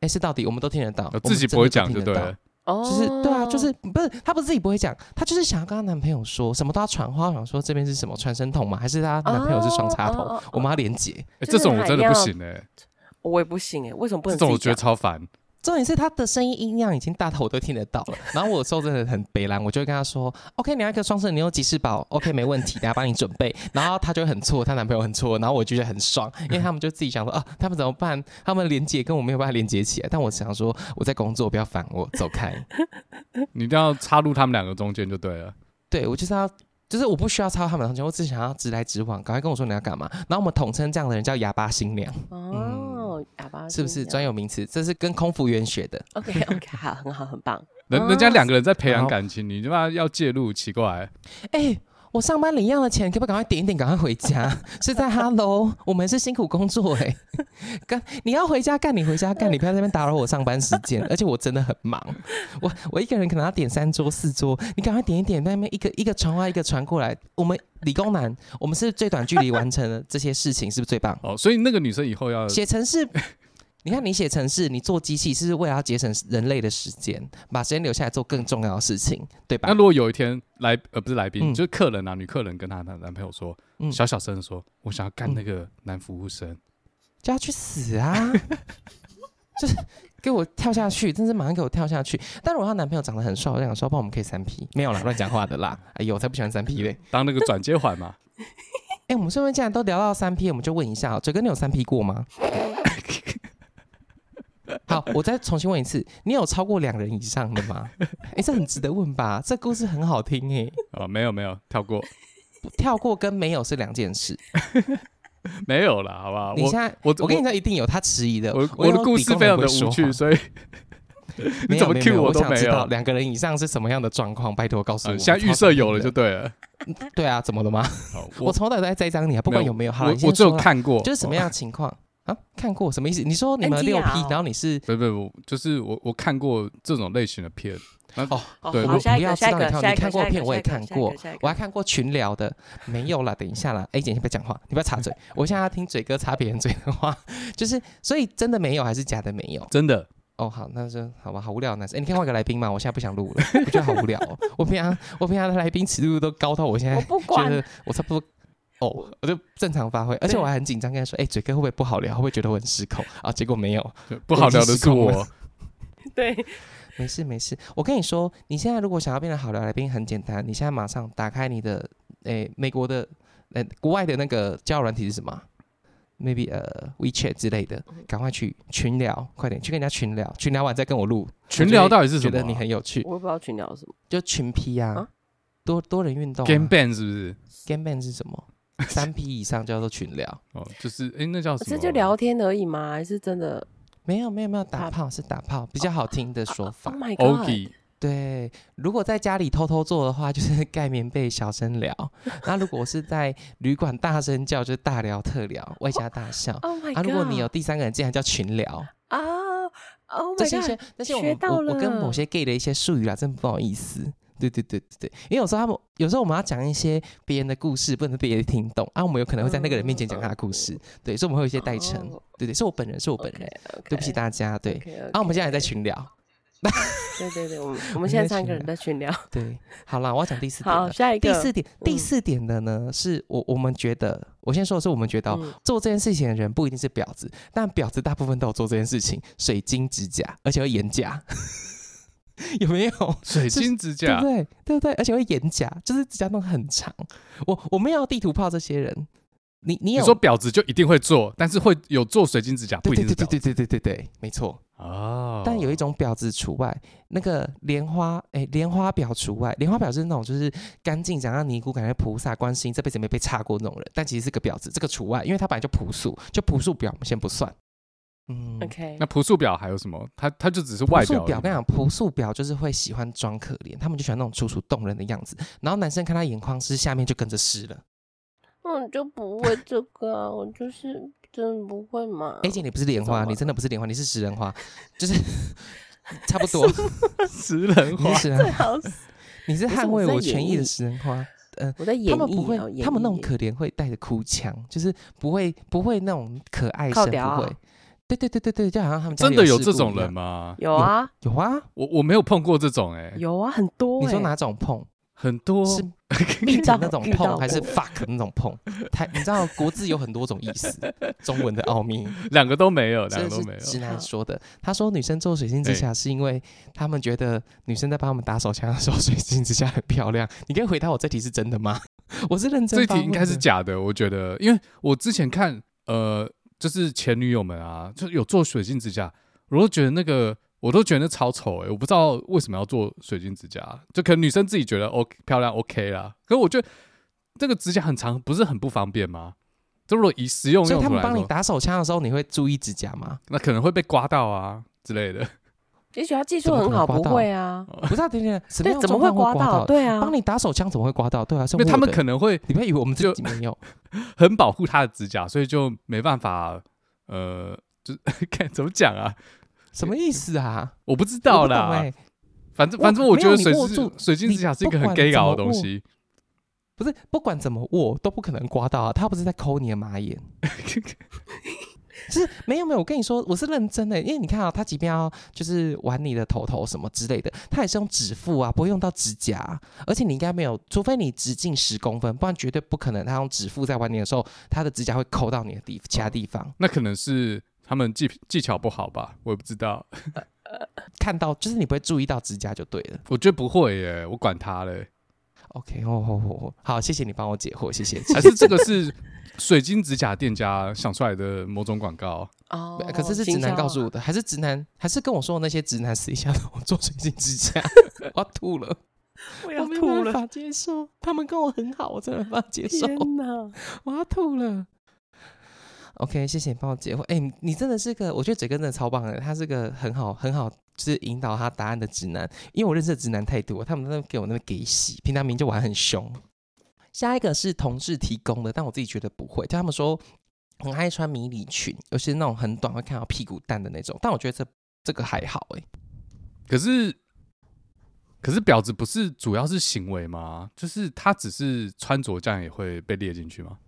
哎，是到底我们都听得到，自己不会讲就对了。就是对啊，就是不是她不是自己不会讲，她就是想要跟她男朋友说什么都要传话，想说这边是什么传声筒吗？还是她男朋友是双插头？哦、我们要连接。哎，这种我真的不行哎、欸。我也不行哎，为什么不能？这种我觉得超烦。重点是他的声音音量已经大到我都听得到了。<laughs> 然后我有时候真的很北烂，我就会跟他说：“OK，你要一个双色，你用吉士堡，OK，没问题，等下帮你准备。<laughs> ”然后他就会很错，她男朋友很错，然后我就觉得很爽，因为他们就自己想说：“啊，他们怎么办？他们连接跟我没有办法连接起来。”但我想说我在工作，不要烦我，走开。<laughs> 你一定要插入他们两个中间就对了。对，我就是要。就是我不需要操他们的心，我只想要直来直往，赶快跟我说你要干嘛。然后我们统称这样的人叫哑巴新娘。哦，哑巴是不是专有名词？这是跟空服员学的。OK <laughs> OK，好，很好，很棒。人人家两个人在培养感情，你他妈要介入，奇怪。哎。我上班领一样的钱，可不可以赶快点一点，赶快回家？<laughs> 是在 Hello，我们是辛苦工作哎、欸，<laughs> 干你要回家干，你回家干，你不要在那边打扰我上班时间。<laughs> 而且我真的很忙，我我一个人可能要点三桌四桌，你赶快点一点，在那边一个一个传话一个传过来。我们理工男，我们是最短距离完成的这些事情，是不是最棒？哦，所以那个女生以后要写程式。你看，你写程式，你做机器，是为了要节省人类的时间，把时间留下来做更重要的事情，对吧？那如果有一天来，呃，不是来宾，嗯、就是客人啊，女客人跟她男男朋友说，嗯、小小声说，我想要干那个男服务生，叫他去死啊！<laughs> 就是给我跳下去，真是马上给我跳下去。但如果她男朋友长得很帅，我想说，帮我们可以三 P，没有啦，乱讲话的啦。哎呦，我才不喜欢三 P 嘞，当那个转接环嘛。<laughs> 哎、欸，我们顺便既然都聊到三 P，我们就问一下，嘴哥，你有三 P 过吗？<laughs> <laughs> 好，我再重新问一次，你有超过两人以上的吗？哎、欸，这很值得问吧？这故事很好听哎。哦，没有没有，跳过，<laughs> 跳过跟没有是两件事。<laughs> 没有了，好不好？你现在我我，我跟你说，一定有他迟疑的。我我的故事非常的无趣，所以你怎么 Q 我都没知道两个人以上是什么样的状况？拜托告诉我。现在预设有了就对了。对啊，怎么了吗？我从头到尾都在栽赃你啊，不管有没有。好，我我只有看过，就是什么样的情况。啊，看过什么意思？你说你们六 P，然后你是不不不，就是我我看过这种类型的片。哦，对，我不要知道你看，你看过片我也看过，我还看过群聊的，没有啦，等一下啦，A 姐先不要讲话，你不要插嘴，<laughs> 我现在要听嘴哥插别人嘴的话，<laughs> 就是所以真的没有还是假的没有？真的。哦，好，那就好吧，好无聊男生，哎，你可以换个来宾吗？我现在不想录了，我觉得好无聊哦。我平常 <laughs> 我平常的来宾尺度都高到我现在觉得我差不多。哦，oh, 我就正常发挥，而且我还很紧张，跟他说：“哎对，嘴哥会不会不好聊？会不会觉得我很失控？”啊，结果没有，不好聊的是我。<laughs> 对，没事没事。我跟你说，你现在如果想要变得好聊来宾，很简单，你现在马上打开你的，诶，美国的，呃，国外的那个交友软体是什么？Maybe 呃，WeChat 之类的，赶快去群聊，快点去跟人家群聊，群聊完再跟我录。群聊到底是什么？觉得你很有趣。我也不知道群聊是什么，就群批啊，啊多多人运动、啊。Game Band 是不是？Game Band 是什么？<laughs> 三 P 以上叫做群聊哦，就是哎、欸，那叫什么？这就聊天而已吗？还是真的？没有没有没有打炮，是打炮，比较好听的说法。Oh my god！对，如果在家里偷偷做的话，就是盖棉被小声聊；<laughs> 那如果是在旅馆大声叫，就是大聊特聊，外加大笑。Oh my god！啊，如果你有第三个人，竟然叫群聊啊！Oh my god！这些这些我我我跟某些 gay 的一些术语啊，真不好意思。对对对对对，因为有时候他们有时候我们要讲一些别人的故事，不能别人听懂啊，我们有可能会在那个人面前讲他的故事，对，所以我们会有一些代称，对对，是我本人，是我本人，对不起大家，对，啊，我们现在还在群聊，对对对，我们我们现在三个人在群聊，<laughs> 对，好了，我要讲第四点，好，下一个，第四点，第四点的呢，是我我们觉得，我先说的是我们觉得做这件事情的人不一定是婊子，但婊子大部分都有做这件事情，水晶指甲，而且会眼甲。<laughs> 有没有水晶指甲？对不对？对不对？而且会眼甲，就是指甲弄很长。我我们要地图炮这些人，你你有你说婊子就一定会做，但是会有做水晶指甲，不一定是婊子。对对对对对对对，没错哦。但有一种婊子除外，那个莲花哎，莲花婊除外。莲花婊是那种就是干净，想让尼姑感觉菩萨观世音这辈子没被插过那种人，但其实是个婊子，这个除外，因为他本来就朴素，就朴素婊我们先不算。嗯，OK。那朴素表还有什么？他他就只是外表。朴素婊，跟你讲，朴素婊就是会喜欢装可怜，他们就喜欢那种楚楚动人的样子。然后男生看他眼眶湿，下面就跟着湿了。嗯，就不会 <laughs> 这个啊，我就是真的不会嘛。A 姐，你不是莲花，你真的不是莲花，你是食人花，就是 <laughs> 差不多。<laughs> 食人花，最好你是捍卫我权益的食人花。嗯，我在演他们不会，他们那种可怜会带着哭腔，就是不会不会那种可爱声，不会。对对对对对，就好像他们真的有这种人吗？有啊，有啊，我我没有碰过这种哎，有啊，很多。你说哪种碰？很多 <laughs> 是遇到那种碰还是 fuck 那种碰？太你知道国字有很多种意思，中文的奥秘，<laughs> 两个都没有，两个都没有。直男说的，他说女生做水晶指甲是因为他们觉得女生在帮他们打手枪的时候，水晶指甲很漂亮。你可以回答我这题是真的吗？<laughs> 我是认真。这题应该是假的，我觉得，因为我之前看，呃，就是前女友们啊，就有做水晶指甲，我都觉得那个。我都觉得超丑哎、欸，我不知道为什么要做水晶指甲，就可能女生自己觉得 OK 漂亮 OK 啦。可是我觉得这个指甲很长，不是很不方便吗？就如果以实用所以他们帮你打手枪的时候，你会注意指甲吗？那可能会被刮到啊之类的。也许他技术很好，不会啊？不是啊，等等，对，怎么会刮到？对啊，帮你打手枪怎么会刮到？对啊，因为他们可能会，你不要以为我们自己没有，<laughs> 很保护他的指甲，所以就没办法，呃，就 <laughs> 看怎么讲啊。什么意思啊？我不知道啦。欸、反正反正我觉得水晶水晶指甲是一个很 gay 搞的东西。不是，不管怎么握都不可能刮到啊！他不是在抠你的马眼。<laughs> 是没有没有，我跟你说，我是认真的。因为你看啊，他即便要就是玩你的头头什么之类的，他也是用指腹啊，不会用到指甲。而且你应该没有，除非你直径十公分，不然绝对不可能。他用指腹在玩你的时候，他的指甲会抠到你的地其他地方。哦、<laughs> 那可能是。他们技技巧不好吧？我也不知道。<laughs> 看到就是你不会注意到指甲就对了。我觉得不会耶，我管他嘞。OK，哦哦哦，好，谢谢你帮我解惑，谢谢。还是这个是水晶指甲店家想出来的某种广告哦？可是是直男告诉我的，还是直男？还是跟我说的那些直男私下的我做水晶指甲？我要吐了，我要吐了，我没办法接受。他们跟我很好，我真的没办法接受。天哪，我要吐了。OK，谢谢你帮我解惑。哎、欸，你真的是个，我觉得嘴哥真的超棒的，他是个很好很好，是引导他答案的直男。因为我认识的直男太多，他们都给我那边给洗，平常明就玩很凶。下一个是同事提供的，但我自己觉得不会。就他们说很爱穿迷你裙，尤其是那种很短会看到屁股蛋的那种。但我觉得这这个还好哎、可是可是婊子不是主要是行为吗？就是他只是穿着这样也会被列进去吗？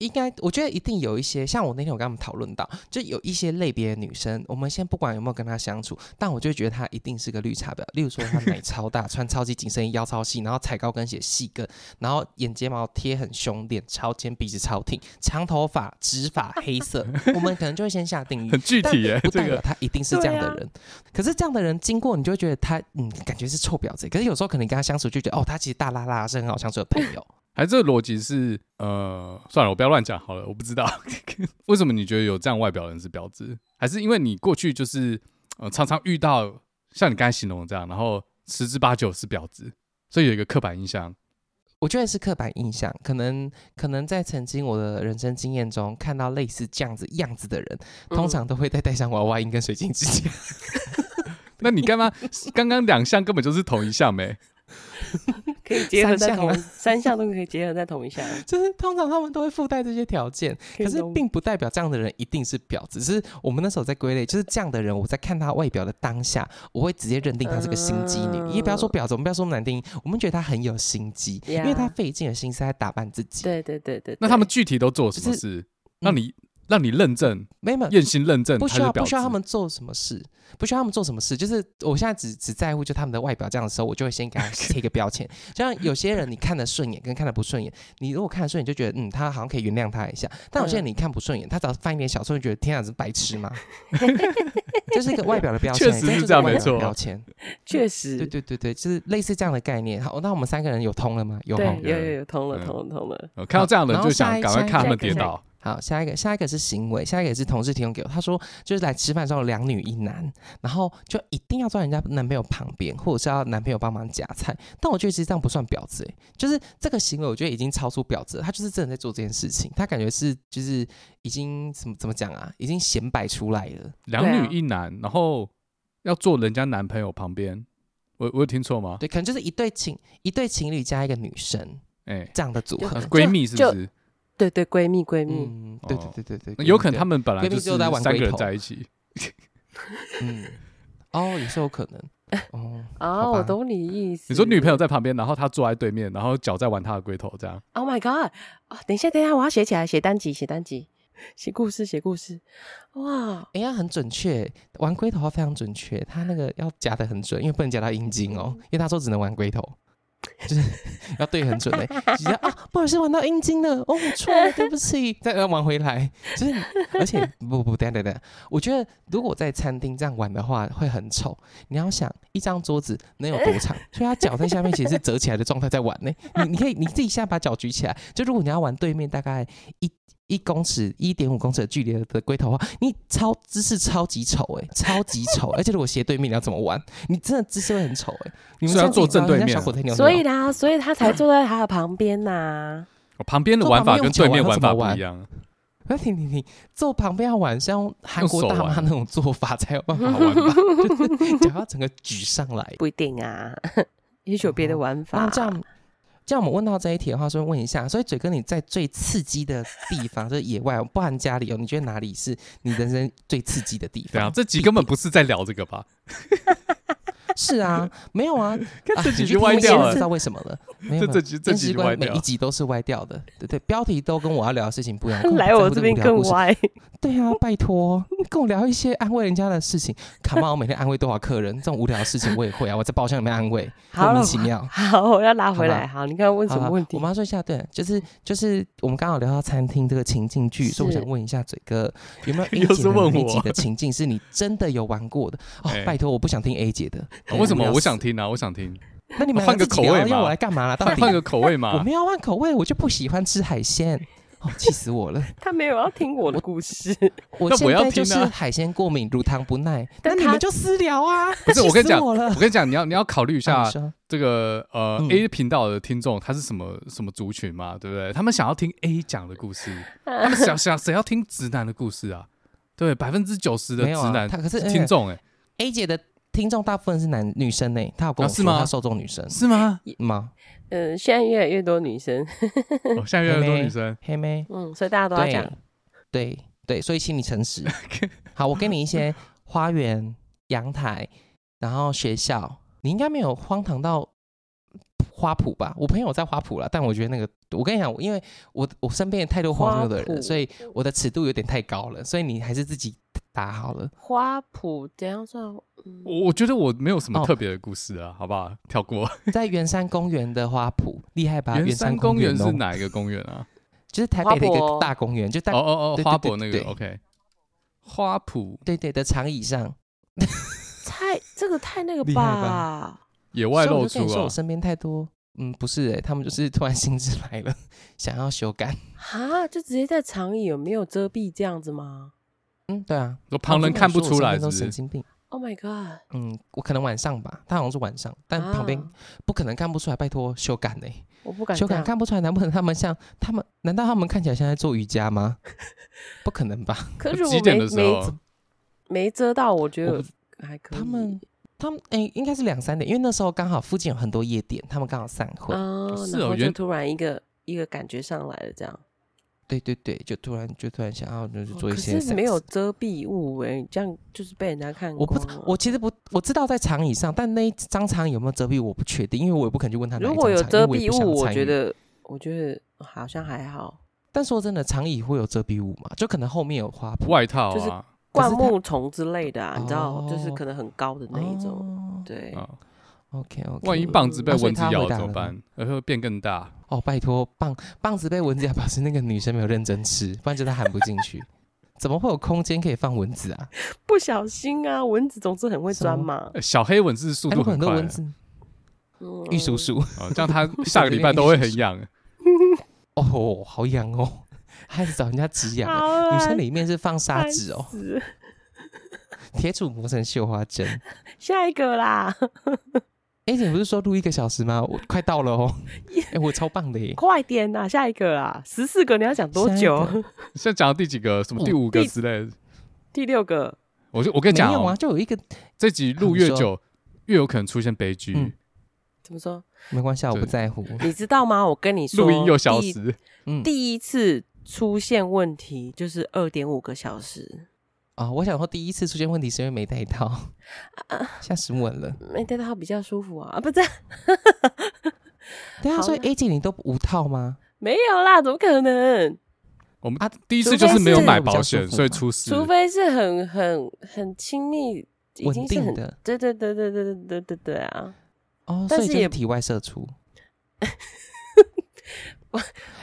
应该，我觉得一定有一些，像我那天我跟他们讨论到，就有一些类别的女生，我们先不管有没有跟她相处，但我就觉得她一定是个绿茶婊。例如说，她奶超大，<laughs> 穿超级紧身衣，腰超细，然后踩高跟鞋细跟，然后眼睫毛贴很凶，脸超尖，鼻子超挺，长头发，直发，黑色，<laughs> 我们可能就会先下定义，很具体耶，不代表她一定是这样的人。啊、可是这样的人经过，你就会觉得她，嗯，感觉是臭婊子。可是有时候可能跟她相处，就觉得哦，她其实大拉拉，是很好相处的朋友。还是这个逻辑是呃，算了，我不要乱讲好了，我不知道 <laughs> 为什么你觉得有这样外表的人是婊子，还是因为你过去就是呃常常遇到像你刚才形容的这样，然后十之八九是婊子，所以有一个刻板印象。我觉得是刻板印象，可能可能在曾经我的人生经验中看到类似这样子样子的人，通常都会再戴上娃娃音跟水晶指甲。<laughs> 那你干嘛？刚刚两项根本就是同一项没？<laughs> 可以 <laughs> 结合在同三项都可以结合在同一项，<laughs> 就是通常他们都会附带这些条件，可是并不代表这样的人一定是婊子。只是我们那时候在归类，就是这样的人，我在看他外表的当下，我会直接认定他是个心机女。也不要说婊子，我们不要说难听，我们觉得他很有心机，因为他费尽了心思在打扮自己。对对对对。那他们具体都做了什么事？那你？让你认证，没有验心认证，不需要不需要他们做什么事，不需要他们做什么事，就是我现在只只在乎就他们的外表这样的时候，我就会先给他 <laughs> 贴一个标签。就像有些人你看得顺眼跟看得不顺眼，你如果看得顺眼就觉得嗯他好像可以原谅他一下，但有些人你看不顺眼，他只要犯一点小错，就觉得天啊是白痴吗？<laughs> 就是一个外表的标签，确实是这样没错，标签确实，对对对对，就是类似这样的概念。好，那我们三个人有通了吗？有，有有有通了，通了通了。看到这样的就想赶快看他们跌倒。好，下一个，下一个是行为，下一个也是同事提供给我。他说，就是来吃饭的时候，两女一男，然后就一定要坐在人家男朋友旁边，或者是要男朋友帮忙夹菜。但我觉得其实这样不算婊子，欸，就是这个行为，我觉得已经超出婊子了。他就是真的在做这件事情，他感觉是就是已经怎么怎么讲啊，已经显摆出来了。两女一男，然后要坐人家男朋友旁边，我我有听错吗？对，可能就是一对情一对情侣加一个女生，哎，这样的组合，闺蜜是不是？对对，闺蜜闺蜜，嗯，对对对对对，有可能他们本来就是三个人在一起，<laughs> 嗯，哦，也是有可能，<laughs> 哦，哦，我懂你意思。你说女朋友在旁边，然后她坐在对面，然后脚在玩她的龟头，这样。Oh my god！哦，等一下，等一下，我要写起来，写单集，写单集，写故事，写故事。哇，哎呀，很准确，玩龟头非常准确，他那个要夹的很准，因为不能夹到阴茎哦，因为他说只能玩龟头。就是要对很准的，<laughs> 直接啊，不好意思玩到阴茎了，哦，我错了，<laughs> 对不起，再要玩回来。就是，而且 <laughs> 不不等等等，我觉得如果在餐厅这样玩的话会很丑。你要想一张桌子能有多长，所以他脚在下面其实是折起来的状态在玩呢。你你可以你自己现在把脚举起来，就如果你要玩对面大概一。一公尺、一点五公尺的距离的龟头的话，你超姿势超级丑哎、欸，超级丑！而且如果斜对面，你要怎么玩？你真的姿势会很丑哎、欸。你们是要坐正对面，所以呢，所以他才坐在他的旁边呐、啊。旁边的玩法跟对面玩法不一样。那停停停，坐旁边要玩，像韩国大妈那种做法才有办法 <laughs> 玩吧？<laughs> 脚要整个举上来，不一定啊，<laughs> 也许有别的玩法。那这样。像我们问到这一题的话，说问一下，所以嘴哥你在最刺激的地方，<laughs> 就是野外，不含家里哦，你觉得哪里是你人生最刺激的地方？对啊，这集根本不是在聊这个吧？<laughs> 是啊，<laughs> 没有啊，<laughs> 这几集歪掉了，知道为什么了？<laughs> 没有，这集这集歪掉，每一集都是歪掉的，对对，标题都跟我要聊的事情不一样，来我这边更歪。对啊，拜托，跟我聊一些安慰人家的事情。卡妈，我每天安慰多少客人？这种无聊的事情我也会啊，我在包厢里面安慰，莫名其妙。好，我要拉回来。好，你刚刚问什么问题？我妈说一下，对，就是就是我们刚好聊到餐厅这个情境剧，所以我想问一下嘴哥，有没有 A 姐的那集的情境是你真的有玩过的？哦，拜托，我不想听 A 姐的。<laughs> 为什么？我想听啊，我想听。那你们换个口味，要我来干嘛了？到底换个口味嘛？我们要换口味，我就不喜欢吃海鲜。哦，气死我了！<laughs> 他没有要听我的故事，我现在就是海鲜过敏，乳糖不耐。那你们就私聊啊！不是，我跟你讲，我跟你讲，你要你要考虑一下这个呃 A 频道的听众他是什么什么族群嘛？对不对？他们想要听 A 讲的故事，<laughs> 他们想想谁要听直男的故事啊？对，百分之九十的直男他可是听众哎，A 姐的。听众大部分是男女生呢，他有跟我说他受众女生是吗？吗？呃，现在越来越多女生，现在越来越多女生，<laughs> 黑妹，嗯，所以大家都要讲，对对，所以请你诚实。<laughs> 好，我给你一些花园、阳台，然后学校，你应该没有荒唐到花圃吧？我朋友在花圃了，但我觉得那个，我跟你讲，因为我我身边有太多荒谬的人，所以我的尺度有点太高了，所以你还是自己。打好了，花圃怎样算？嗯、我我觉得我没有什么特别的故事啊，哦、好不好？跳过。<laughs> 在圆山公园的花圃，厉害吧？圆山公园是哪一个公园啊？<laughs> 就是台北的一个大公园，就大哦哦哦，花博那个 OK。花圃，对对的长椅上，<laughs> 太这个太那个吧？吧野外露出啊！我身边太多，嗯，不是哎、欸，他们就是突然兴致来了，想要修改啊，就直接在长椅有没有遮蔽这样子吗？嗯，对啊，我旁人看不出来，是神经病。Oh my god！嗯，我可能晚上吧，他好像是晚上，但旁边不可能看不出来。拜托，修改呢？我不敢修改，看不出来。难不成他们像他们？难道他们看起来像在做瑜伽吗？<laughs> 不可能吧？可是 <laughs> 几点的时候没遮到，我觉得还可以。他们他们哎，应该是两三点，因为那时候刚好附近有很多夜店，他们刚好散会。哦，是哦就突然一个一个感觉上来了，这样。对对对，就突然就突然想要就是做一些，可是没有遮蔽物哎，这样就是被人家看。我不，我其实不，我知道在长椅上，但那一张长椅有没有遮蔽，我不确定，因为我也不肯去问他。如果有遮蔽物，我觉得我觉得好像还好。但说真的，长椅会有遮蔽物嘛？就可能后面有花外套，就是灌木丛之类的啊，你知道，就是可能很高的那一种，对。OK OK，万一棒子被蚊子咬了怎么办？而会变更大哦。拜托，棒棒子被蚊子咬，表示那个女生没有认真吃，<laughs> 不然就她含不进去。怎么会有空间可以放蚊子啊？不小心啊，蚊子总是很会钻嘛。小黑蚊子速度很快。玉叔叔，这样他下个礼拜都会很痒。<laughs> 哦，好痒哦，还是找人家止痒。女生里面是放砂纸哦，铁杵磨成绣花针。<laughs> 下一个啦。哎，你不是说录一个小时吗？我快到了哦！<laughs> 哎，我超棒的耶！快点呐，下一个啦，十四个你要讲多久？现在讲到第几个？什么第五个之类的？第六个。我就我跟你讲，没有啊，就有一个。这集录越久，越有可能出现悲剧。怎么说？没关系，我不在乎。你知道吗？我跟你说，录音又消失。嗯，第一次出现问题就是二点五个小时。啊、哦，我想说第一次出现问题是因为没带套，吓死我了。没带套比较舒服啊，啊，不是？<laughs> 对啊，所以 A 姐你都无套吗？没有啦，怎么可能？我们啊，第一次就是没有买保险，所以出事。除非是很很很亲密，已经是很的。对对对对对对对对对啊！哦，但是也体外射出。<laughs> <laughs> 哎、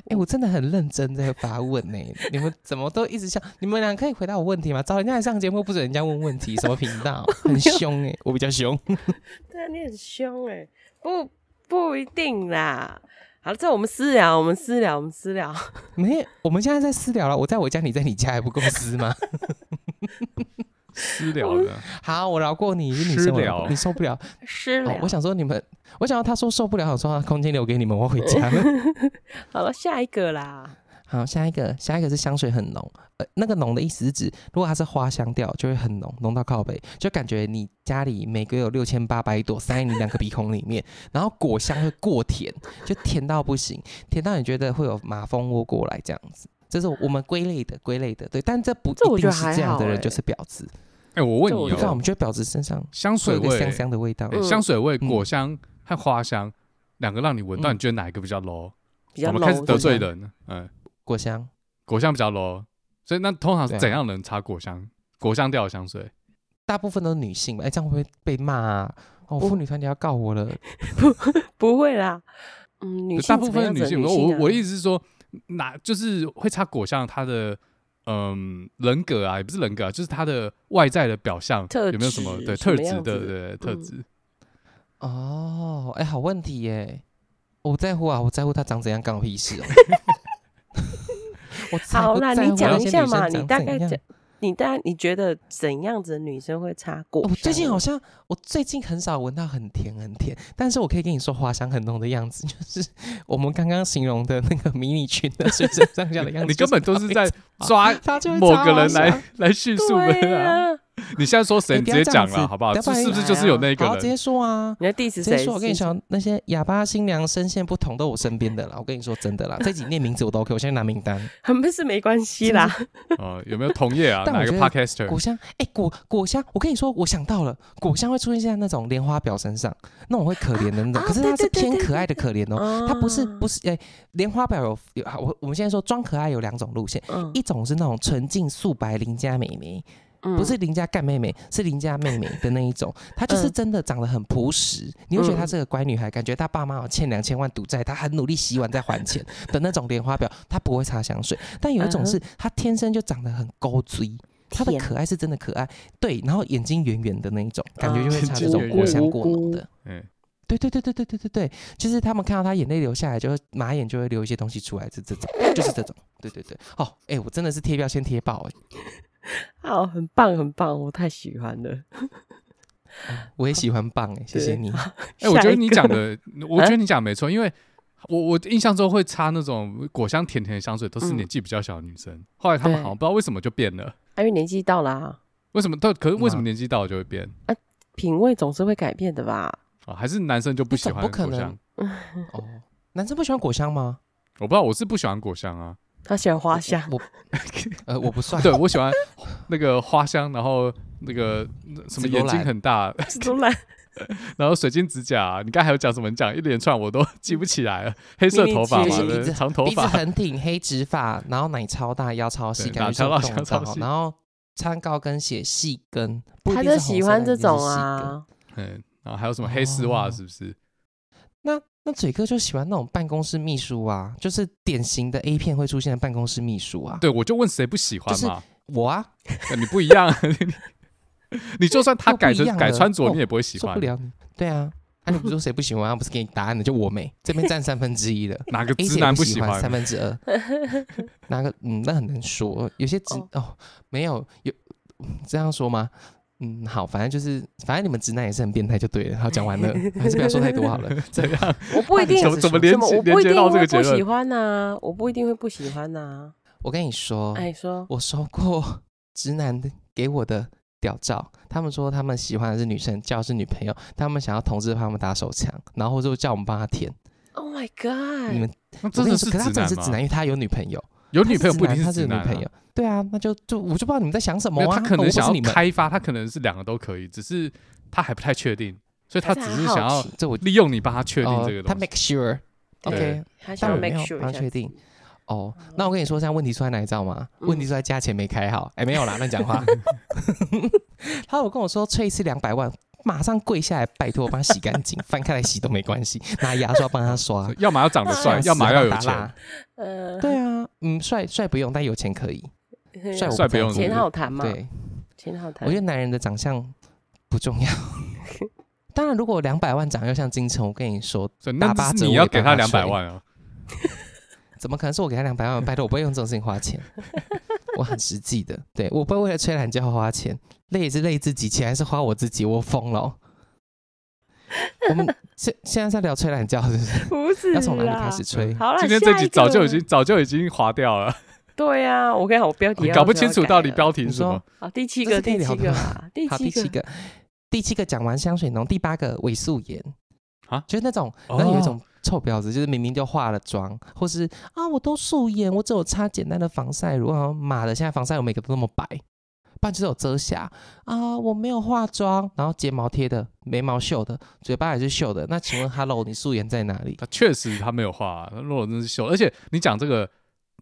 欸，我真的很认真在发问呢、欸。你们怎么都一直笑？你们俩可以回答我问题吗？找人家来上节目，不准人家问问题，什么频道？<laughs> 很凶哎、欸，我比较凶。<laughs> 对啊，你很凶哎、欸，不不一定啦。好了，这我们私聊，我们私聊，我们私聊。没，我们现在在私聊了。我在我家，你在你家，还不够私吗？私聊的。好，我饶过你。你私聊，你受不了。私聊、哦。我想说你们，我想要他说受不了，我说空间留给你们，我回家了。<laughs> 好了，下一个啦。好，下一个，下一个是香水很浓，呃，那个浓的意思是指，如果它是花香调，就会很浓，浓到靠背，就感觉你家里每个有六千八百朵塞你两个鼻孔里面，然后果香会过甜，就甜到不行，甜到你觉得会有马蜂窝过来这样子，这是我们归类的归类的，对，但这不一定是这样的人就是婊子。哎、欸，我问你、哦，不知道我们觉得婊子身上香水味香香的味道，欸、香水味、果香和花香两、嗯、个让你闻到，你觉得哪一个比较 low？比较 low，我们开始得罪人，嗯，果香。果香比较 low，所以那通常是怎样的人擦果香？果香调的香水，大部分都是女性吧？哎、欸，这样会不会被骂啊？哦，妇女团体要告我了？<laughs> 不，不会啦。嗯，女性大部分女性，啊、我我的意思是说，哪就是会擦果香，她的嗯人格啊，也不是人格啊，就是他的外在的表象，有没有什么对特质的对特质？哦，哎、欸，好问题耶！我在乎啊，我在乎他长怎样，干我屁事哦。<laughs> 好啦，你讲一下嘛，你大概讲，你大概你觉得怎样子的女生会擦果香？我最近好像，我最近很少闻到很甜很甜，但是我可以跟你说花香很浓的样子，<laughs> 就是我们刚刚形容的那个迷你裙的水身上下的样子。<laughs> 你根本都是在抓某个人来来叙述的啊。你现在说谁？你直接讲了好不好？这是不是就是有那个人？好，直接说啊！你的第十，直接说。我跟你讲，那些哑巴新娘声线不同，都我身边的啦。我跟你说真的啦，这几念名字我都 OK。我现在拿名单，<laughs> 很不是没关系啦。哦，有没有同业啊？<laughs> 哪一个 Podcaster？果香，哎，果果香，我跟你说，我想到了，果香会出现在那种莲花表身上，那种会可怜的那种。可是它是偏可爱的可怜哦，它不是不是哎，莲花表有有我我们现在说装可爱有两种路线，一种是那种纯净素白邻家美眉。不是邻家干妹妹，是邻家妹妹的那一种，她就是真的长得很朴实，你会觉得她是个乖女孩，感觉她爸妈有欠两千万赌债，她很努力洗碗在还钱的那种莲花婊，她不会擦香水。但有一种是她天生就长得很勾追，她的可爱是真的可爱，对，然后眼睛圆圆的那一种，感觉就会擦这种果香过浓的。嗯，对对对对对对对对，就是他们看到她眼泪流下来，就会马眼就会流一些东西出来，是这种，就是这种。对对对，哦，哎、欸，我真的是贴标签贴爆哎、欸。<laughs> 好，很棒，很棒，我太喜欢了。<laughs> 我也喜欢棒哎，谢谢你。哎、欸，我觉得你讲的，<laughs> 我觉得你讲没错，因为我我印象中会擦那种果香甜甜的香水，都是年纪比较小的女生。嗯、后来她们好像不知道为什么就变了，因为年纪到了啊。为什么到？可是为什么年纪到了就会变？啊，品味总是会改变的吧？啊，还是男生就不喜欢果香？哦，男生不喜欢果香吗？我不知道，我是不喜欢果香啊。他喜欢花香，我 <laughs> 呃我不算，对我喜欢那个花香，然后那个什么眼睛很大，<laughs> <laughs> 然后水晶指甲，你刚才还有讲什么？你讲一连串我都记不起来了。黑色头发嘛，长头发，鼻子很挺，黑直发，然后奶超大，腰超细，感觉超超细，然后穿高跟鞋细跟，他就喜欢这种啊。嗯，然后还有什么黑丝袜，是不是？那那嘴哥就喜欢那种办公室秘书啊，就是典型的 A 片会出现的办公室秘书啊。对，我就问谁不喜欢嘛？我啊，你不一样，<laughs> 你就算他改成改穿着，你也不会喜欢。受不了。对啊，那你不说谁不喜欢？不是给你答案的，就我美这边占三分之一的。哪个直男不喜欢？三分之二。哪个？嗯，那很难说。有些直哦，没有有这样说吗？嗯，好，反正就是，反正你们直男也是很变态，就对了。好，讲完了，<laughs> 还是不要说太多好了。这样，<laughs> <laughs> 我不一定怎么怎么连接连接到这个结论？不喜欢呐、啊，我不一定会不喜欢呐、啊。我跟你说，哎，说，我收过直男给我的屌照，他们说他们喜欢的是女生，叫是女朋友，他们想要同志帮他们打手枪，然后就叫我们帮他舔。Oh my god！你们，真的是可是他真的是直男，因为他有女朋友。有女朋友不一定是女朋友，对啊，那就就我就不知道你们在想什么啊。他可能想要开发，他可能是两个都可以，只是他还不太确定，所以他只是想要这我利用你帮他确定这个东西。他 make sure，OK，他想 make sure，帮他确定。哦，那我跟你说，现在问题出在哪里，知道吗？问题出在价钱没开好。哎，没有啦，乱讲话。<laughs> 他有跟我说吹一次两百万，马上跪下来，拜托我帮他洗干净，<laughs> 翻开来洗都没关系，拿牙刷帮他刷。<laughs> 要么要长得帅，<laughs> 要么要有钱。呃，对啊，嗯，帅帅不用，但有钱可以。帅帅不用，钱好谈嘛？对，钱好谈。我觉得男人的长相不重要。当然，如果两百万长又像金城，我跟你说，打八折，你要给他两百万啊？怎么可能是我给他两百万？拜托，我不会用这种事情花钱，我很实际的。对，我不会为了吹懒觉花钱，累也是累自己，钱还是花我自己，我疯了。我们 <laughs> 现现在在聊吹懒觉，是不是？<laughs> 不是，要从哪里开始吹？好了，今天这集早就已经早就已经划掉了。<laughs> 对呀，我跟你讲，我标题搞不清楚到底标题是什么。好，第七个，第七个，第七个。第七个讲完香水浓，第八个伪素颜啊，就是那种，那有一种臭婊子，就是明明就化了妆，或是啊，我都素颜，我只有擦简单的防晒乳啊，妈的，现在防晒乳每个都那么白，不然就是有遮瑕啊，我没有化妆，然后睫毛贴的，眉毛绣的，嘴巴也是绣的，那请问，Hello，你素颜在哪里？他确实他没有化，那若真是秀，而且你讲这个，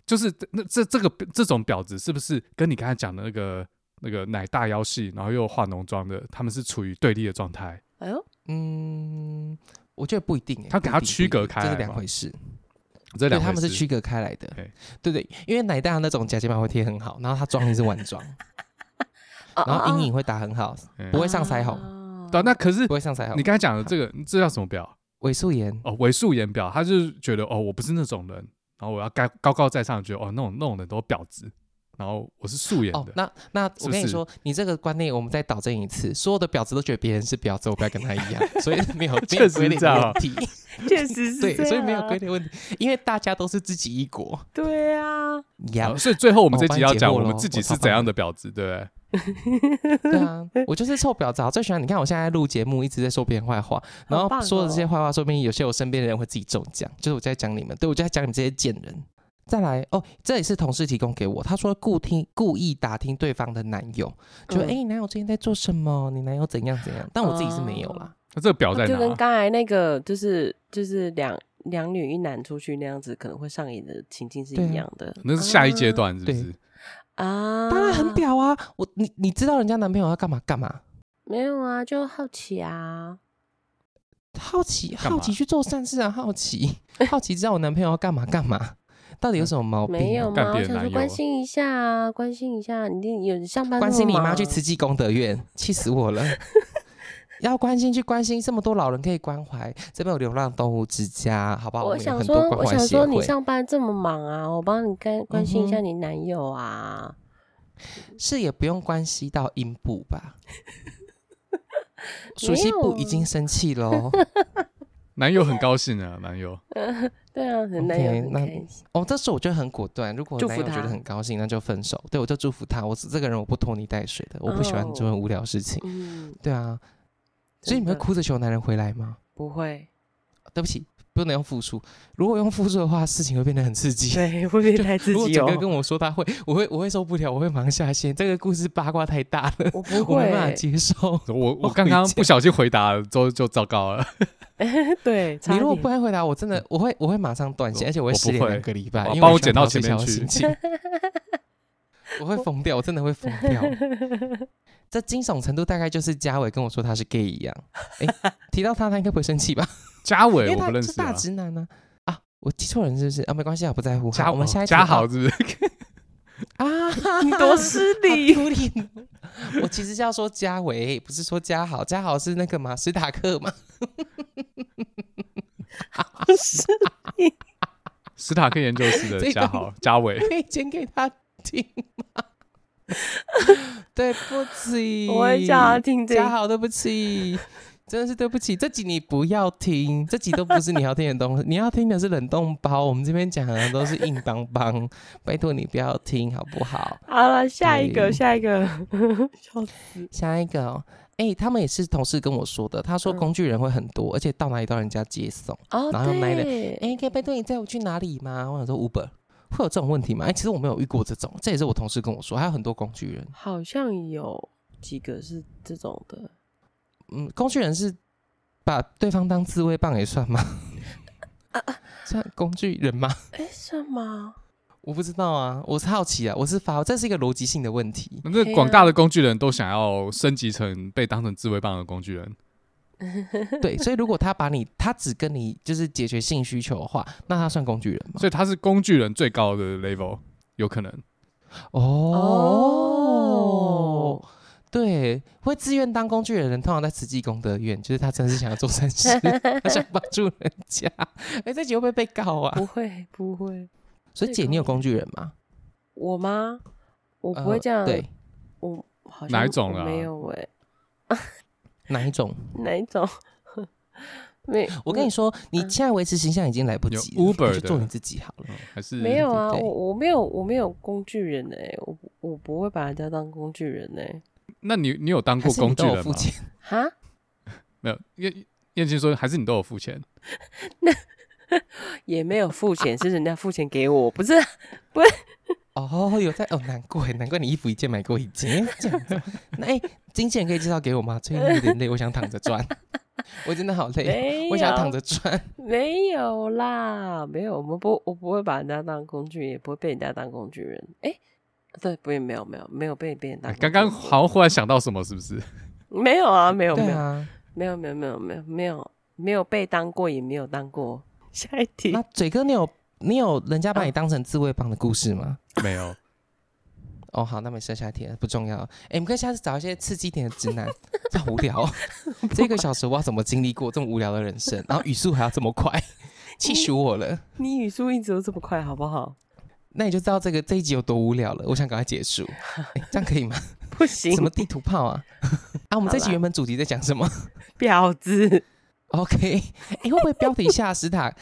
就是那这这个这种婊子，是不是跟你刚才讲的那个？那个奶大腰细，然后又化浓妆的，他们是处于对立的状态。哎呦，嗯，我觉得不一定，他给他区隔开来，这是两回事。这两他们是区隔开来的，对对，因为奶大那种假睫毛会贴很好，然后他妆也是晚妆，<laughs> 然后阴影会打很好，不会上腮红。对，那可是不会上腮红。你刚才讲的这个，这叫什么表？伪素颜哦，伪素颜表，他就是觉得哦，我不是那种人，然后我要高高高在上，觉得哦，那种那种人都是婊子。然后我是素颜的，哦、那那我跟你说，你这个观念我们再导正一次，所有的婊子都觉得别人是婊子，我不要跟他一样，<laughs> 所以没有没有规定问题，<laughs> 确实是对，所以没有规定问题，因为大家都是自己一国，对啊，样所以最后我们这集要讲我们自己是怎样的婊子，对。不对？对啊，我就是臭婊子，我最喜欢你看我现在录节目一直在说别人坏话，然后说的这些坏话，说不定有些我身边的人会自己中奖，就是我在讲你们，对我就在讲你们这些贱人。再来哦，这也是同事提供给我。他说故听故意打听对方的男友，就哎、嗯，你男友最近在做什么？你男友怎样怎样？但我自己是没有啦。那、啊、这个表在哪？就跟刚才那个，就是就是两两女一男出去那样子，可能会上瘾的情境是一样的。啊、那是下一阶段，是不是？啊，当然很婊啊！我你你知道人家男朋友要干嘛干嘛？没有啊，就好奇啊，好奇好奇去做善事啊，好奇 <laughs> 好奇知道我男朋友要干嘛干嘛。到底有什么毛病？没有吗？我想说关心一下啊，关心一下。你有上班？关心你妈去慈济功德院，气死我了！<laughs> 要关心去关心，这么多老人可以关怀。这边有流浪动物之家，好不好？我想说，我想说，你上班这么忙啊，我帮你关关心一下你男友啊。是也不用关系到阴部吧？<laughs> 熟悉部已经生气喽。<laughs> 男友很高兴啊，男友。<laughs> 对啊，男友很开心。哦，这时候我觉得很果断。如果男友觉得很高兴，那就分手。对，我就祝福他。我是这个人，我不拖泥带水的，我不喜欢这种无聊事情。对啊，所以你会哭着求男人回来吗？不会。对不起，不能用复数。如果用复数的话，事情会变得很刺激。<laughs> 对，会变得太刺激。如果整个跟我说他会，我会，我会受不了，我会忙下线。这个故事八卦太大了，我不会，没办法接受。我 <laughs> 我刚刚不小心回答了，就就糟糕了。<laughs> 对，你如果不爱回答，我真的我会我会马上断线，而且我会失联两个礼拜，帮我剪到前面去。我会疯掉，我真的会疯掉。<laughs> 这惊悚程度大概就是嘉伟跟我说他是 gay 一样。哎，提到他，他应该不会生气吧？<laughs> 嘉伟，我不认识。大直男呢？啊，我记错人是不是？啊，没关系啊，不在乎。嘉，我们下一嘉豪是不是？<laughs> 啊，你多失礼。我其实是要说嘉伟，不是说嘉豪。嘉豪是那个吗？史塔克吗？是史塔克研究室的嘉豪，嘉伟可以剪给他听吗？对不起，我也想要听嘉豪，对不起。真的是对不起，这集你不要听，这集都不是你要听的东西，你要听的是冷冻包。我们这边讲的都是硬邦邦，拜托你不要听好不好？好了，下一个，下一个，笑死，下一个哦。哎、欸，他们也是同事跟我说的，他说工具人会很多，嗯、而且到哪里都人家接送，哦、然后买的。哎、欸，可以拜托你载我去哪里吗？我想说 Uber 会有这种问题吗？哎、欸，其实我没有遇过这种，这也是我同事跟我说，还有很多工具人，好像有几个是这种的。嗯，工具人是把对方当自慰棒也算吗？啊算工具人吗？哎，算吗？我不知道啊，我是好奇啊，我是发，这是一个逻辑性的问题。那广大的工具人都想要升级成被当成自慰棒的工具人。<laughs> 对，所以如果他把你，他只跟你就是解决性需求的话，那他算工具人吗？所以他是工具人最高的 level，有可能。哦，哦对，会自愿当工具人的人，通常在慈济功德院，就是他真的是想要做善事，<laughs> 他想帮助人家。哎，这集会不会被告啊？不会，不会。所以姐，你有工具人吗？我吗？我不会这样。呃、对，我好像哪一种啊？没有哎、欸。<laughs> 哪一种？哪一种？<laughs> 没，我跟你说，你现在维持形象已经来不及了。Uber 就做你自己好了。还是没有啊？我我没有，我没有工具人哎、欸，我我不会把人家当工具人哎、欸。那你你有当过工具人吗？<laughs> 哈？没有，燕燕青说还是你都有付钱。<laughs> 那也没有付钱，是人家付钱给我，不是不是。哦，有在哦，难怪难怪你衣服一件买过一件 <laughs> 这样子。那哎，经纪人可以介绍给我吗？最近有点累，我想躺着赚。<laughs> 我真的好累，我想躺着赚。没有啦，没有，我们不，我不会把人家当工具，也不会被人家当工具人。哎，对，不会，没有，没有，没有被别人当。刚刚好像忽然想到什么，是不是？没有啊，没有，没有，没有，没有，没有，没有，没有被当过，也没有当过。下一题。那嘴哥，你有？你有人家把你当成自慰棒的故事吗？没有。<laughs> 哦，好，那没事，下一题不重要。哎，我们可以下次找一些刺激点的直男，<laughs> 这好无聊。<laughs> 这一个小时我要怎么经历过这么无聊的人生？然后语速还要这么快，气死我了！你语速一直都这么快，好不好？那你就知道这个这一集有多无聊了。我想赶快结束，这样可以吗？不行，什么地图炮啊？啊，我们这集原本主题在讲什么？婊子。OK，哎，会不会标题下史塔？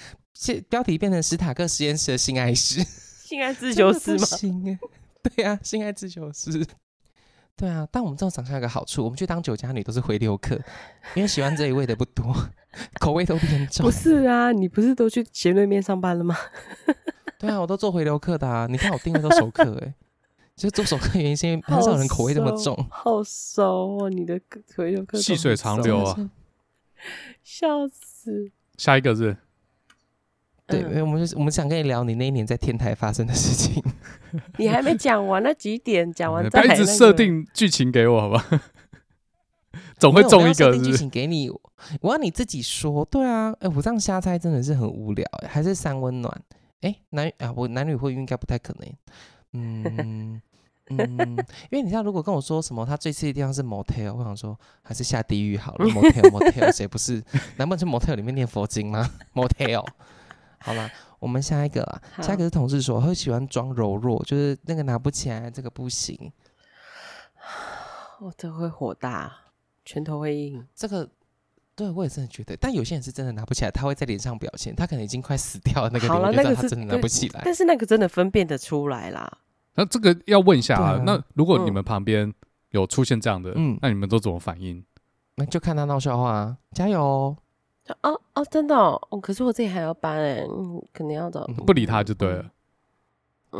标题变成史塔克实验室的性爱室？<laughs> 性爱自修室吗？行对啊，性爱自修室。对啊，但我们这种长相有个好处，我们去当酒家女都是回流客，因为喜欢这一位的不多，<laughs> 口味都偏重。不是啊，你不是都去斜对面上班了吗？<laughs> 对啊，我都做回流客的啊。你看我定位都熟客哎，就是做熟客原因是因为很少人口味这么重。好熟哦，你的回流客细水长流啊，笑死。下一个是。对，因为我们我们想跟你聊你那一年在天台发生的事情。<laughs> 你还没讲完那几点，讲完再一直设定剧情给我，好吧？<laughs> 总会中一个是不是？剧情给你，我要你自己说。对啊，哎，我这样瞎猜真的是很无聊。还是三温暖？哎，男啊，我男女会应该不太可能。嗯嗯，因为你知道，如果跟我说什么他最刺激的地方是 motel，我想说还是下地狱好了。motel <laughs> motel，谁不是？难不成去 motel 里面念佛经吗？motel。好了，我们下一个啊，下一个是同事说会喜欢装柔弱，就是那个拿不起来，这个不行。<sighs> 我都会火大，拳头会硬。这个对我也真的觉得，但有些人是真的拿不起来，他会在脸上表现，他可能已经快死掉了。那个好了，那个他真的拿不起来，但是那个真的分辨得出来啦。那这个要问一下啊，啊那如果你们旁边有出现这样的，嗯，那你们都怎么反应？那就看他闹笑话啊，加油。哦哦哦，真的哦，可是我自己还要搬哎，嗯，肯定要找不理他就对了。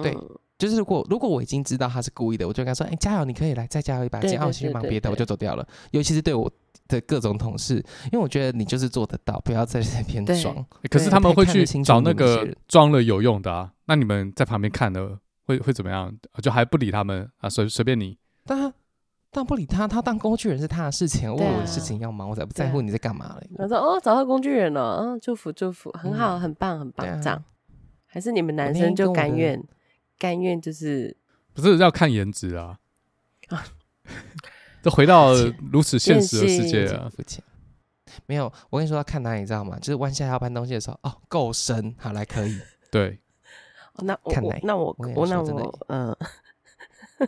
对，就是如果如果我已经知道他是故意的，我就跟他说：“哎，加油，你可以来再加油一把劲。”啊，我先去忙别的，我就走掉了。尤其是对我的各种同事，因为我觉得你就是做得到，不要在这边装。可是他们会去找那个装了有用的啊，那你们在旁边看的会会怎么样？就还不理他们啊？随随便你。但不理他，他当工具人是他的事情，我有事情要忙，我才不在乎你在干嘛嘞。我说哦，找到工具人了，嗯，祝福祝福，很好，很棒，很棒，这样。还是你们男生就甘愿，甘愿就是不是要看颜值啊？啊，都回到 <laughs> 如此现实的世界啊！付钱没有，我跟你说要看哪里，你知道吗？就是弯下腰搬东西的时候，哦，够深，好来可以。对，<laughs> 那我那我我那我嗯。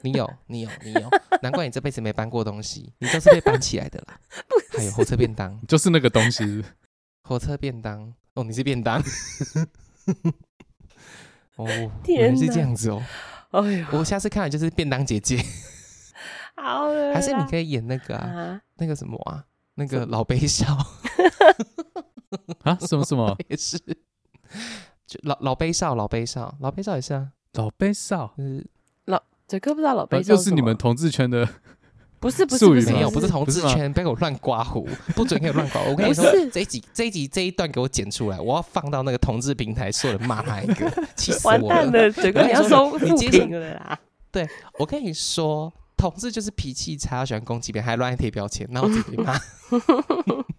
你有，你有，你有，难怪你这辈子没搬过东西，你都是被搬起来的啦。<laughs> 是还有火车便当，就是那个东西。火车便当，哦，你是便当。<laughs> 哦，原来，是这样子哦。哎呦，我下次看的就是便当姐姐。<laughs> 好了，还是你可以演那个啊，啊那个什么啊，那个老悲少。啊？什么什么？也是，就老老悲少，老悲少，老悲少也是啊，老悲少，就是。这个不知道老贝，就是你们同志圈的 <laughs> 不是不是不是没有，不是同志圈，不要给我乱刮胡，不准给我乱刮。我跟你说不是，这一集这一集这一段给我剪出来，我要放到那个同志平台，所有人骂他一个，<laughs> 气死我完蛋了，整个你要收负你接着评了啦。我跟你说，同志就是脾气差，喜欢攻击别人，还乱贴标签，然后我自己被骂。<laughs>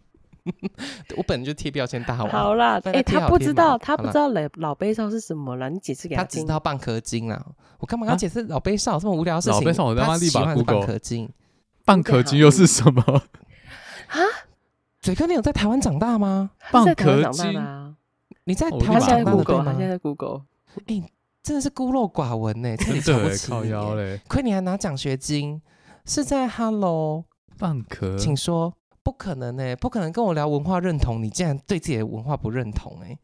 <laughs> 我本来就贴标签大王，好啦，<laughs> 哎、被他不知道，他不知道老老杯少是什么了，你解释给他听。只知道蚌壳精啦。我干嘛要解释老杯少这么无聊的事情？老杯少我他妈立马他喜欢的 Google 蚌壳精。蚌壳精又是什么？啊，<laughs> 嘴哥，你有在台湾长大吗？在蚌壳台湾长你在台湾长大的对 Google，他吗现？在 Google。真的是孤陋寡闻呢，真的真的瞧不起你靠腰耶。嘞，亏你还拿奖学金，是在 Hello，蚌壳请说，不可能呢，不可能跟我聊文化认同，你竟然对自己的文化不认同哎，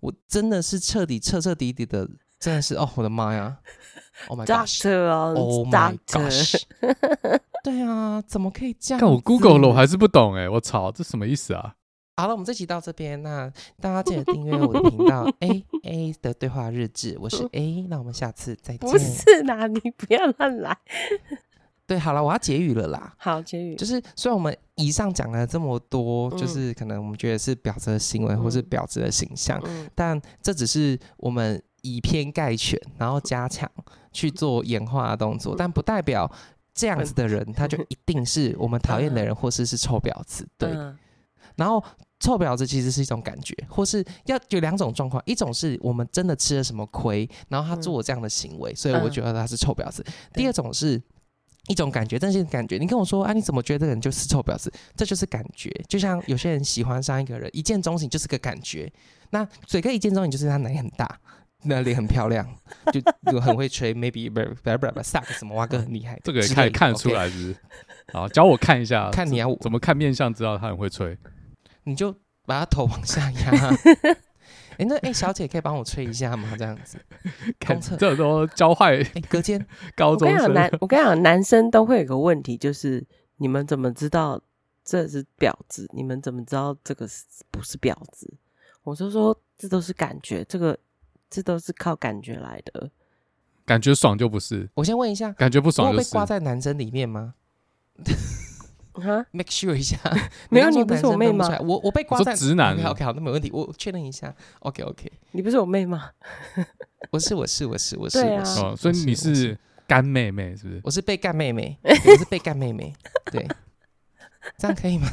我真的是彻底彻彻底底的，真的是哦，我的妈呀，Oh my gosh。Doctor 哦 Oh my gosh！对啊，怎么可以这样？看我 Google 了，我还是不懂哎，我操，这什么意思啊？好了，我们这期到这边，那大家记得订阅我的频道 <laughs> A A 的对话日志，我是 A，那我们下次再见。不是啦，你不要乱来。对，好了，我要结语了啦。好，结语。就是虽然我们以上讲了这么多，嗯。就是可能我们觉得是婊子的行为，或是婊子的形象，嗯。但这只是我们以偏概全，然后加强去做演化的动作，但不代表这样子的人他就一定是我们讨厌的人，或是是臭婊子。对，嗯。然后臭婊子其实是一种感觉，或是要有两种状况，一种是我们真的吃了什么亏，然后他做这样的行为，所以我觉得他是臭婊子。第二种是。一种感觉，但是感觉。你跟我说啊，你怎么觉得这个人就是臭婊子？这就是感觉。就像有些人喜欢上一个人，一见钟情就是个感觉。那嘴哥一见钟情就是他奶很大，那脸很漂亮，就就很会吹，<laughs> maybe 不不不不，suck 什么蛙哥很厉害，这个也看看得出来是不是？好，教我看一下，看你啊，怎么看面相知道他很会吹？你就把他头往下压。哎，那哎，小姐可以帮我吹一下吗？这样子，<laughs> 公厕这都教坏哎，隔间。<laughs> 高中生。跟你讲男，我跟你讲，男生都会有个问题，就是你们怎么知道这是婊子？你们怎么知道这个是不是婊子？我就说这都是感觉，这个这都是靠感觉来的。感觉爽就不是，我先问一下，感觉不爽就是。有被挂在男生里面吗？哈，make sure 一下，<laughs> 没有你不是我妹吗？我我被挂在直男 OK OK 好，那没问题，我确认一下。OK OK，你不是我妹吗？我是我是我是我是我是，哦，所以你是干妹妹是不是？我是被干妹妹，<laughs> 我是被干妹妹，对，这样可以吗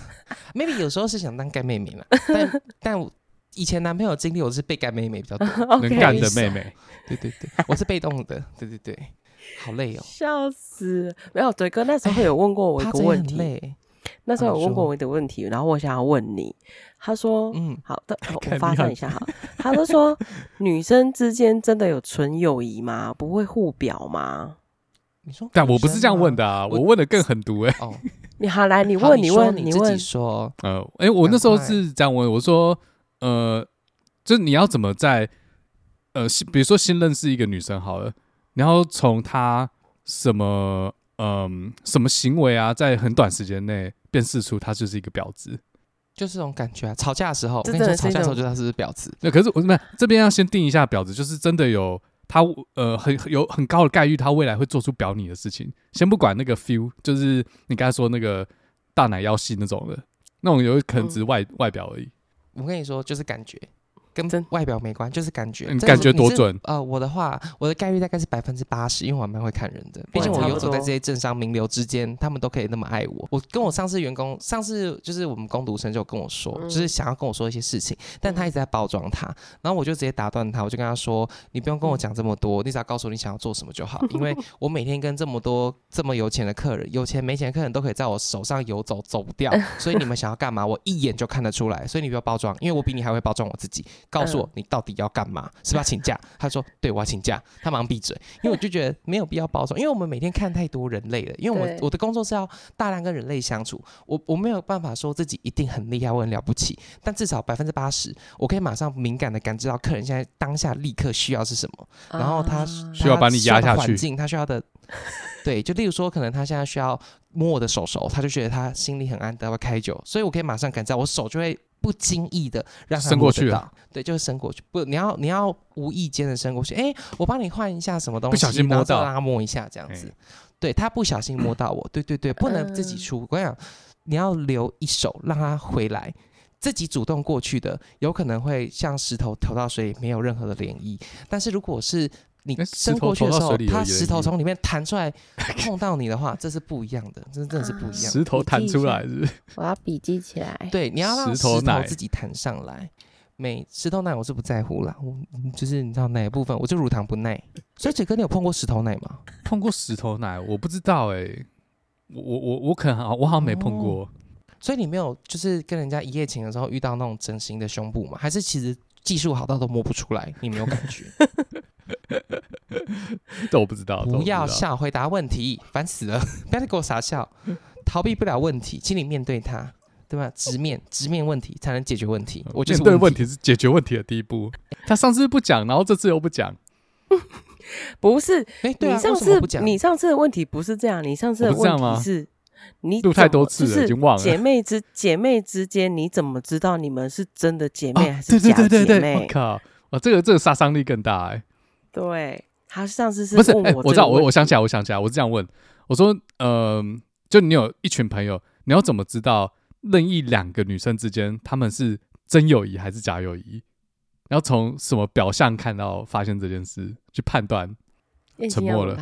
？Maybe 有时候是想当干妹妹嘛，但 <laughs> 但我以前男朋友经历我是被干妹妹比较多，能干的妹妹，对对对，我是被动的，对对对，好累哦，笑死！没有，嘴哥那时候有问过我一个问题，那时候有问过我一个问题，然后我想要问你，他说，嗯，好的，<laughs> 我发你好散一下哈。他就说，女生之间真的有纯友谊吗？不会互表吗？你说，但我不是这样问的啊，我我问的更狠毒哎。哦，<laughs> 你好来，你问，你问你自己，说，呃，哎，我那时候是这样问，我说，呃，就是你要怎么在，呃，比如说新认识一个女生好了，然后从他什么，嗯，什么行为啊，在很短时间内辨识出他就是一个婊子。就是这种感觉啊，吵架的时候，我跟你说，吵架的时候就他是不是婊子。那可是我怎么这边要先定一下婊子，就是真的有他呃很有很高的概率，他未来会做出婊你的事情。先不管那个 feel，就是你刚才说那个大奶腰细那种的，那种有可能只是外、外表而已。我跟你说，就是感觉，跟外表没关，就是感觉。这个你感觉多准？呃，我的话，我的概率大概是百分之八十，因为我还蛮会看人的。毕竟我游走在这些政商名流之间，他们都可以那么爱我。我跟我上次员工，上次就是我们工读生就跟我说，嗯就是想要跟我说一些事情，但他一直在包装他，然后我就直接打断他，我就跟他说：“你不用跟我讲这么多，你只要告诉我你想要做什么就好。因为 <laughs> 我每天跟这么多这么有钱的客人，有钱没钱的客人都可以在我手上游走，走不掉。<laughs> 所以你们想要干嘛，我一眼就看得出来。所以你不要包装，因为我比你还会包装我自己。告诉我你到底要干嘛，是不是要请假？<laughs> 他说：对，我要请假。他马上闭嘴，因为我就觉得没有必要保守，因为我们每天看太多人类了。因为我我的工作是要大量跟人类相处，我我没有办法说自己一定很厉害，我很了不起，但至少百分之八十，我可以马上敏感的感知到客人现在当下立刻需要是什么，然后他啊需要把你压下去他需要的环境他需要的，对，就例如说，可能他现在需要摸我的手手，他就觉得他心里很安，他会开酒，所以我可以马上感知到我手就会不经意的让他伸过去了，对，就是伸过去。不，你要你要无意间的伸过去。哎，我帮你换一下什么东西，不小心摸到，让他摸一下这样子。对，他不小心摸到我，对对对，不能自己出。我跟你讲，你要留一手让他回来，自己主动过去的，有可能会像石头投到水里，没有任何的涟漪。但是如果是你伸过去的时候，它石头从里面弹出来碰到你的话，这是不一样的，这真的是不一样的。石头弹出来是？<laughs> 我要笔记起来。对，你要让石头自己弹上来。每石头奶我是不在乎啦，我就是你知道哪一部分，我就乳糖不耐。所以嘴哥，你有碰过石头奶吗？碰过石头奶，我不知道哎、欸，我我我我可能我好像没碰过。哦、所以你没有就是跟人家一夜情的时候遇到那种整形的胸部吗？还是其实技术好到都摸不出来，你没有感觉？<laughs> <laughs> 这我不知道。不要笑，回答问题，烦死了！<laughs> 不要再给我傻笑，逃避不了问题，请你面对它，对吧？直面直面问题才能解决问题。我觉得面对问题是解决问题的第一步。<laughs> 他上次不讲，然后这次又不讲，不是？哎、欸，你上次你上次的问题不是这样，你上次的问题是，你录太多次了，已经忘了。姐妹之姐妹之间，你怎么知道你们是真的姐妹还是假姐妹？我靠！哇，这个这个杀伤力更大哎、欸。对，他上次是不是？哎、欸，我知道，我我想起来，我想起来，我是这样问，我说，嗯、呃，就你有一群朋友，你要怎么知道任意两个女生之间他们是真友谊还是假友谊？要从什么表象看到发现这件事去判断？<laughs> 沉默了，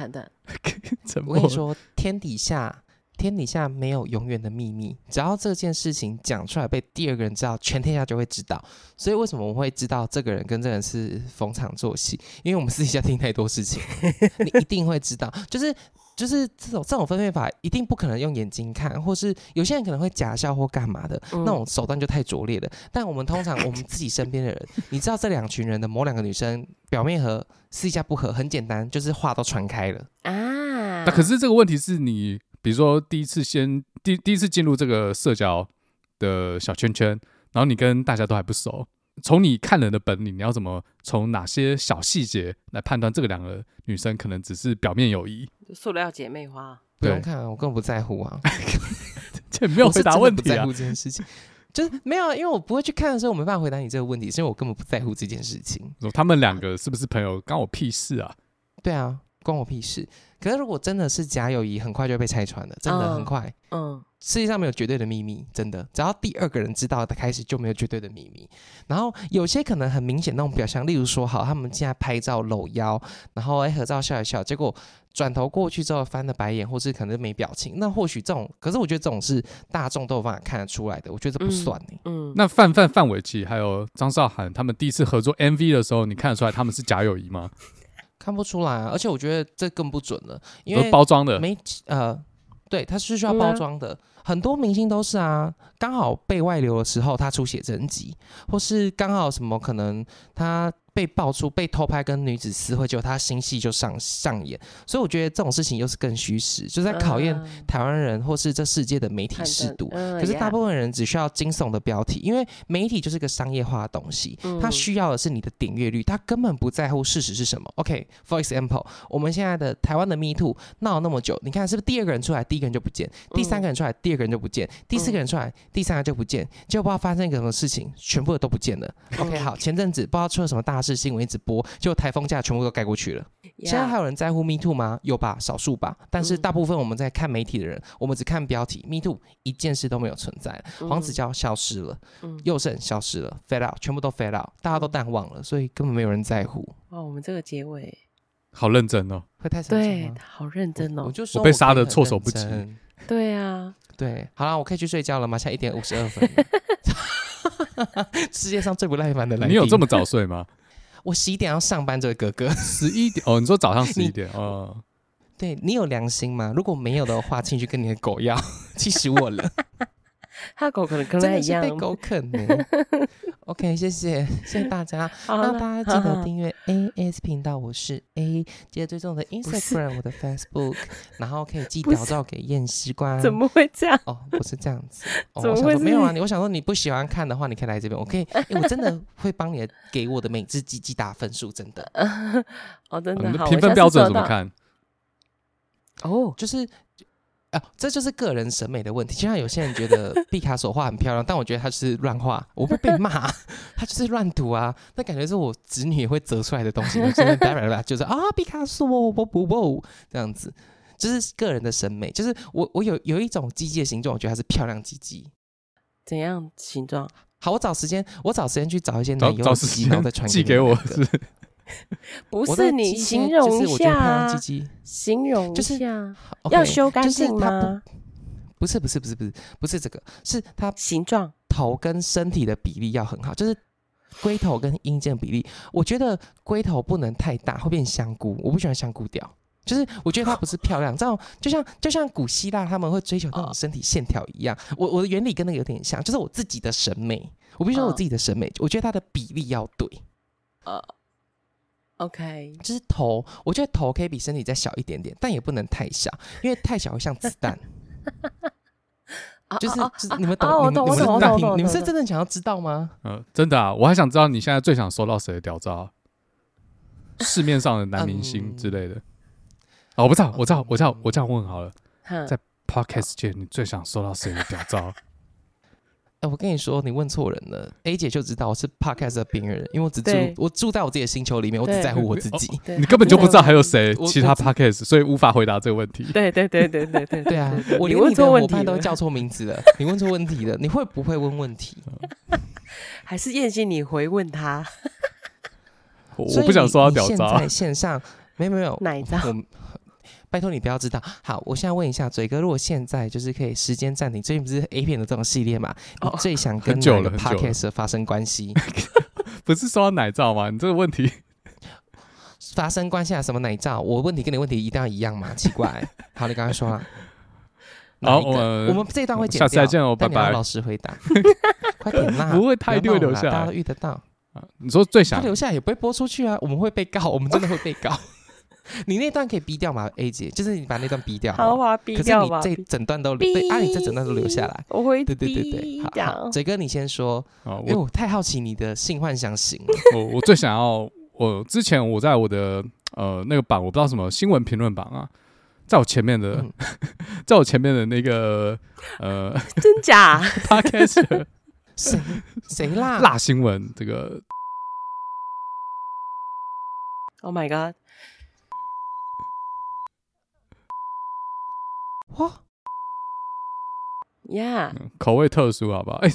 沉默了。我跟你说，天底下。天底下没有永远的秘密，只要这件事情讲出来被第二个人知道，全天下就会知道。所以为什么我会知道这个人跟这个人是逢场作戏？因为我们私底下听太多事情，<laughs> 你一定会知道。就是就是这种这种分辨法，一定不可能用眼睛看，或是有些人可能会假笑或干嘛的，嗯、那种手段就太拙劣了。但我们通常 <laughs> 我们自己身边的人，你知道这两群人的某两个女生表面和私底下不合，很简单，就是话都传开了啊。那可是这个问题是你。比如说，第一次先第第一次进入这个社交的小圈圈，然后你跟大家都还不熟，从你看人的本领，你要怎么从哪些小细节来判断这个两个女生可能只是表面友谊？塑料姐妹花，不用看，我根本不在乎啊，<laughs> 这没有回答问题啊，不在乎这件事情，就是没有，因为我不会去看的时候，我没办法回答你这个问题，所以我根本不在乎这件事情。他们两个是不是朋友，关我屁事啊？对啊。关我屁事！可是如果真的是假友谊，很快就被拆穿了，真的很快。嗯，世界上没有绝对的秘密，真的，只要第二个人知道的开始，就没有绝对的秘密。然后有些可能很明显那种表象，例如说，好，他们现在拍照搂腰，然后哎合照笑一笑，结果转头过去之后翻了白眼，或是可能没表情，那或许这种，可是我觉得这种是大众都有办法看得出来的，我觉得这不算呢、欸嗯。嗯，那范范范玮琪还有张韶涵他们第一次合作 MV 的时候，你看得出来他们是假友谊吗？看不出来啊，而且我觉得这更不准了，因为包装的没呃，对，它是需要包装的，嗯啊、很多明星都是啊，刚好被外流的时候他出写真集，或是刚好什么可能他。被爆出被偷拍跟女子私会，结果他新戏就上上演，所以我觉得这种事情又是更虚实，就在考验台湾人或是这世界的媒体适度。可是大部分人只需要惊悚的标题，因为媒体就是个商业化的东西，它需要的是你的点阅率，它根本不在乎事实是什么。OK，for example，我们现在的台湾的 Me Too 闹了那么久，你看是不是第二个人出来，第一个人就不见；第三个人出来，第二个人就不见；第四个人出来，第三个就不见，结果不知道发生一个什么事情，全部的都不见了。OK，好，前阵子不知道出了什么大。是新闻一直播，就台风假全部都盖过去了。Yeah. 现在还有人在乎 Me Too 吗？有吧，少数吧。但是大部分我们在看媒体的人，嗯、我们只看标题，Me Too 一件事都没有存在。嗯、黄子佼消失了，嗯、宥胜消失了，fade out，全部都 fade out，大家都淡忘了，所以根本没有人在乎。哦，我们这个结尾好认真哦，会太？对，好认真哦。我，我就说我被杀的措手不及。对啊，对，好了，我可以去睡觉了吗？现在一点五十二分。<laughs> <laughs> 世界上最不耐烦的人，你有这么早睡吗？我十一点要上班，这位哥哥。十一点哦，你说早上十一点哦？对，你有良心吗？如果没有的话，请去跟你的狗要，气死我了。他狗可能跟他一样被狗啃呢。<laughs> OK，谢谢谢谢大家，<laughs> 那大家记得订阅 AS 频道，我是 A，记得追踪我的 Instagram，我的 Facebook，<laughs> 然后可以寄屌照给验尸官。怎么会这样？哦，不是这样子，哦、我想说没有啊，你我想说你不喜欢看的话，你可以来这边，我可以，欸、我真的会帮你给我的每只鸡鸡打分数，真的。哦，真的。评分标准怎么看？哦，就是。啊，这就是个人审美的问题。就像有些人觉得 <laughs> 毕卡索画很漂亮，但我觉得他是乱画，我会被骂，他就是乱涂啊。那感觉是我子女也会折出来的东西，就是就是啊，毕卡索，我不不这样子，就是个人的审美。就是我我有有一种鸡鸡的形状，我觉得它是漂亮鸡鸡。怎样形状？好，我找时间，我找时间去找一些奶油鸡鸡，然后再传寄给我。<laughs> 不是你形容一下，形容就是要修干净吗？不是不是不是不是不是这个，是它形状头跟身体的比例要很好，就是龟头跟阴茎比例。我觉得龟头不能太大，会变香菇。我不喜欢香菇调，就是我觉得它不是漂亮，<laughs> 这种就像就像古希腊他们会追求那种身体线条一样。我我的原理跟那个有点像，就是我自己的审美。我必须说我自己的审美，我觉得它的比例要对。呃。OK，就是头，我觉得头可以比身体再小一点点，但也不能太小，因为太小会像子弹。<laughs> 就是就是你们懂，你们你们你们是真的想要知道吗？嗯，真的啊，我还想知道你现在最想收到谁的屌照？市面上的男明星之类的。哦，我不知道，我知道，我知道，我这样问好了，在 Podcast 界，你最想收到谁的屌照？哎，我跟你说，你问错人了。A 姐就知道我是 Podcast 的边缘人，因为我只住我住在我自己的星球里面，我只在乎我自己。<laughs> 你根本就不知道还有谁 <laughs> 其他 Podcast，所以无法回答这个问题。对对对对对对 <laughs> 对啊！我连你的伙伴都叫错名字了。你问错问题了，你会不会问问题？还是燕心你回问他？我不想说他屌照。在线上没有没有哪一张？拜托你不要知道。好，我现在问一下嘴哥，如果现在就是可以时间暂停，最近不是 A 片的这种系列嘛？你最想跟哪个 Podcast 发生关系？<laughs> 不是说奶罩吗？你这个问题 <laughs> 发生关系啊？什么奶罩？我问题跟你问题一定要一样吗？奇怪。<laughs> 好，你刚才说啊。好，我我们这一段会剪掉。下次再见哦，拜拜。老实回答，快点啦！不会，他一定会留下来，大家都遇得到。你说最想他留下也不会播出去啊？我们会被告，我们真的会被告。<laughs> 你那段可以逼掉吗？A 姐，就是你把那段逼掉。好，我逼掉吧。可是你这整段都对啊，你这整段都留下来。我会对对对对，好，嘴哥你先说。因为我太好奇你的性幻想型了。<laughs> 我我最想要，我之前我在我的呃那个榜，我不知道什么新闻评论榜啊，在我前面的，<laughs> 在我前面的那个呃，真假？Podcast 谁谁辣辣新闻这个？Oh my god！哇呀，口味特殊，好不好？哎，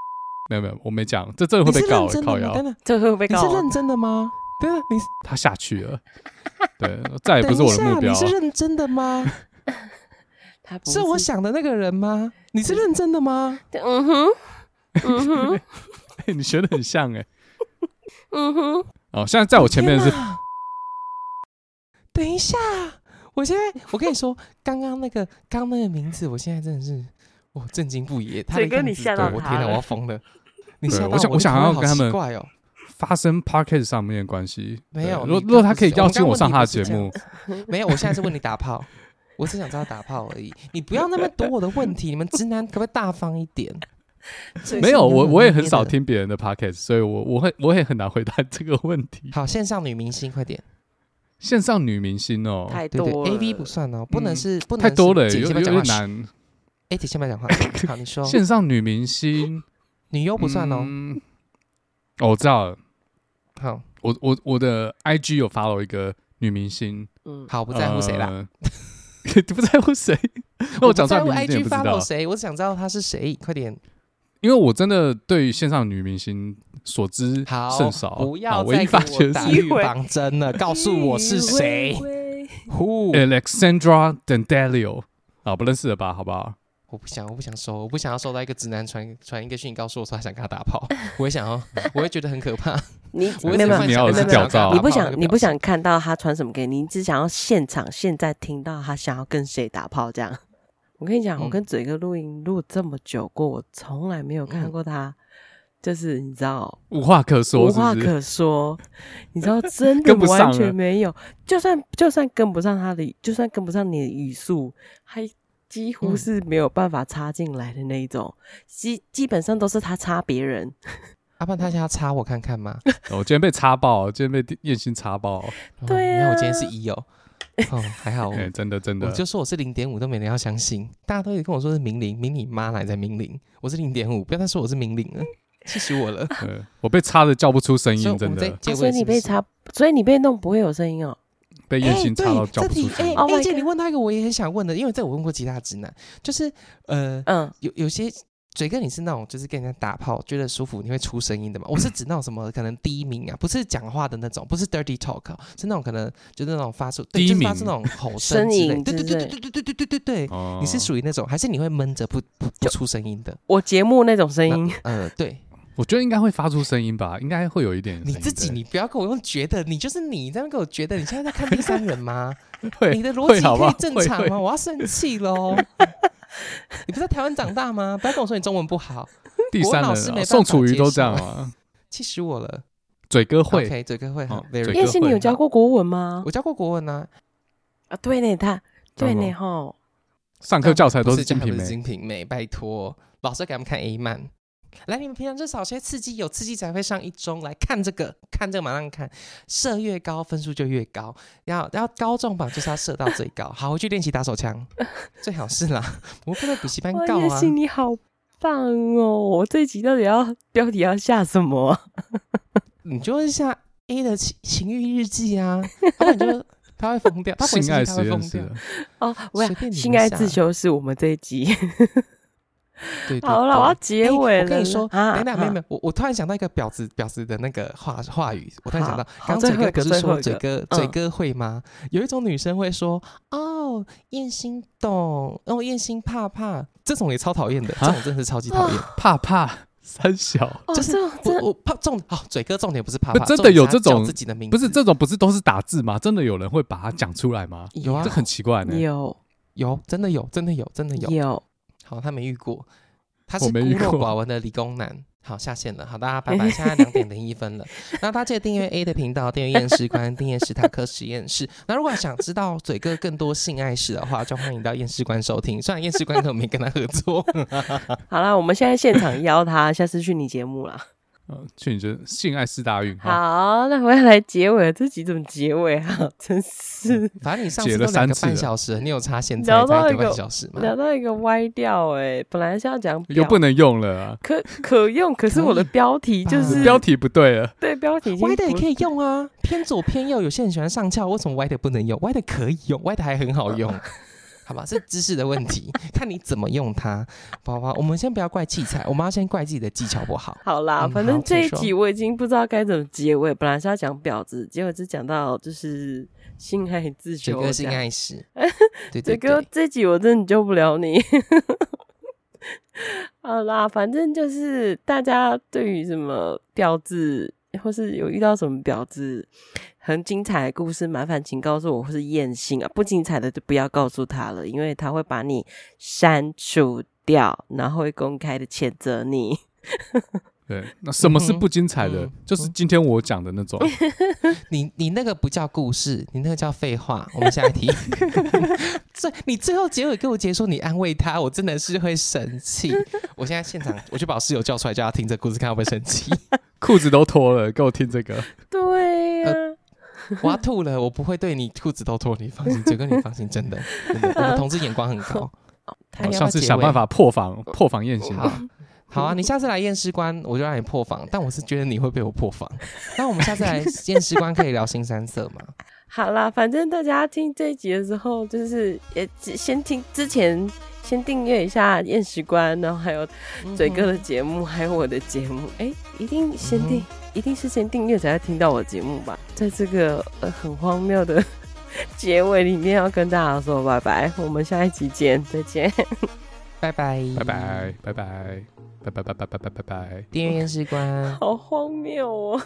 <laughs> 没有没有，我没讲，这真的会被告，靠腰，这会被告。你是认真的吗？对啊，你他下去了，<laughs> 对，再也不是我的目标。你是认真的吗？<laughs> 他是我想的那个人吗？你是认真的吗？嗯哼，嗯哼，你学的很像哎，嗯哼，哦，现在在我前面是，等一下。我现在，我跟你说，刚刚那个，刚刚那个名字，我现在真的是，我震惊不已。他的样子，我天哪，我要疯了！你想，我想，我想要跟他们怪哦发生 Podcast 上面的关系。没有，如果如果他可以邀请我上他的节目，<laughs> 没有，我现在是问你打炮，我只想知道打炮而已。你不要那么躲我的问题，你们直男可不可以大方一点？<laughs> 没有，我我也很少听别人的 Podcast，所以我我会我也很难回答这个问题。好，线上女明星，快点。线上女明星哦，太多，A V 不算哦，不能是不能太多了，有有点难。A 姐先不要讲话，<laughs> 好，你说。线上女明星，女优不算哦。哦，我知道了。好，我我我的 I G 有 follow 一个女明星。嗯，好，不在乎谁啦，<laughs> 不在乎谁。<laughs> 我讲出来名字你也不知道谁，我只想知道她是谁，快点。因为我真的对线上女明星所知甚少，不要再给我打预防针了，告诉我是谁？Who？Alexandra Daddario 啊，不认识了吧？好不好？我不想，我不想收，我不想要收到一个直男传传一个讯息告诉我说他想跟他打炮，<laughs> 我也想要，我会觉得很可怕。你没有，你要是屌照，你不想，你不想看到他传什么给你，你只想要现场现在听到他想要跟谁打炮这样。我跟你讲，我跟嘴哥录音录这么久过，我从来没有看过他，就是你知道，无话可说，无话可说，你知道，真的完全没有。就算就算跟不上他的，就算跟不上你的语速，还几乎是没有办法插进来的那一种。基基本上都是他插别人。阿 <laughs> 胖，他想要插我看看吗？我 <laughs> 今天被插爆，今天被叶心插爆。对啊，因为我今天是一哦。<laughs> 哦，还好，哎，真的真的，我就说我是零点五都没人要相信，大家都跟我说是明零，明你妈来在明零，我是零点五，不要再说我是明零了，气死我了。<laughs> 我被插的叫不出声音，真的。所以你被插，所以你被弄不会有声音哦。被艳星插到叫不出声音。哎，而且你问他一个，我也很想问的，因为这我问过其他直男，就是呃嗯，有有些。嘴哥，你是那种就是跟人家打炮觉得舒服，你会出声音的嘛？我是指那种什么可能低鸣啊，不是讲话的那种，不是 dirty talk，是那种可能就是那种发出低鸣、就是、发出那种吼声之类。对对对对对对对对对对对。哦、你是属于那种，还是你会闷着不不不出声音的？我节目那种声音。呃，对，我觉得应该会发出声音吧，应该会有一点。你自己，你不要跟我用觉得，你就是你在那跟我觉得，你现在在看第三人吗？<laughs> 会你的逻辑可以正常吗？我要生气喽！<laughs> 你不是在台湾长大吗？不要跟我说你中文不好。第三人，宋楚瑜都这样啊，气死我了！嘴哥会，OK，嘴哥会。叶欣，你有教过国文吗？我教过国文啊。啊，对呢，他，对呢，吼。上课教材都是精品美，精品美，拜托，老师给他们看 A 漫。来，你们平常就少些刺激，有刺激才会上一中。来看这个，看这个，马上看，射越高分数就越高。然后，然后高中榜就是要射到最高。<laughs> 好，回去练习打手枪，最好是啦。我不在补习班告啊。你好棒哦！我这集到底要标题要下什么？<laughs> 你就下 A 的情情欲日记啊，他们就 <laughs> 他会疯掉，他性爱实验室哦，我想性爱自修是我们这一集。<laughs> 对，对，好了，我要结尾了。我跟你说，等等，没有没有，我我突然想到一个婊子婊子的那个话话语，我突然想到，刚嘴哥不是说嘴哥嘴哥会吗？有一种女生会说，哦，艳心懂，哦，艳心怕怕，这种也超讨厌的，这种真的是超级讨厌，<laughs> 怕怕？三小，就是我我怕重哦，嘴哥重点不是怕怕，真的有这种自己的名字，不是这种不是都是打字吗？真的有人会把它讲出来吗？有啊，这很奇怪呢，有。有真的有真的有真的有。有。好，他没遇过，他是孤陋寡闻的理工男。好，下线了。好，大家拜 <laughs> 拜。现在两点零一分了。那大家记得订阅 A 的频道，订阅验尸官，订阅史塔克实验室。那如果想知道嘴哥更多性爱史的话，就欢迎到验尸官收听。虽然验尸官可能没跟他合作。<laughs> 好啦，我们现在现场邀他，下次去你节目了。嗯，去你这性爱四大运。好，那我要来结尾了。这集怎么结尾啊？真是，反正你上次都两个半小时，你有差现在聊到一个半小时吗？聊到一个歪掉，哎，本来是要讲又不能用了啊，可可用，可是我的标题就是标题不对了。对，标题歪的也可以用啊，偏左偏右，有些人喜欢上翘，为什么歪的不能用？歪的可以用，歪的还很好用。<laughs> 好吧，是知识的问题，<laughs> 看你怎么用它。宝宝，我们先不要怪器材，我们要先怪自己的技巧不好。好啦，嗯、反正这一集我已经不知道该怎么结尾，本来是要讲婊子，结果只讲到就是性爱自修，这个性爱史。<laughs> 对，对，对，这个这集我真的救不了你。<laughs> 好啦，反正就是大家对于什么婊子，或是有遇到什么婊子。很精彩的故事，麻烦请告诉我，或是艳星啊，不精彩的就不要告诉他了，因为他会把你删除掉，然后会公开的谴责你。对，那什么是不精彩的？嗯、就是今天我讲的那种。<laughs> 你你那个不叫故事，你那个叫废话。<laughs> 我们下一题。<laughs> 最你最后结尾跟我结束，你安慰他，我真的是会生气。我现在现场，我就把我室友叫出来，叫他听这故事，看会不会生气。裤子都脱了，给我听这个。对呀、啊。呃我要吐了，我不会对你裤子都脱，你放心，杰哥你放心，真的，真的，我们同志眼光很高。我上次想办法破防，破防验尸。好，啊，<laughs> 你下次来验尸官，我就让你破防。但我是觉得你会被我破防。<laughs> 那我们下次来验尸官可以聊新三色吗？好啦，反正大家听这一集的时候，就是也先听之前先订阅一下验尸官，然后还有嘴哥的节目，还有我的节目，哎、欸，一定先订。一定是先订阅才会听到我节目吧？在这个呃很荒谬的 <laughs> 结尾里面，要跟大家说拜拜，我们下一集见，再见，拜拜，拜拜，拜拜，拜拜，拜拜，拜拜，拜拜，电源验尸官，好荒谬哦。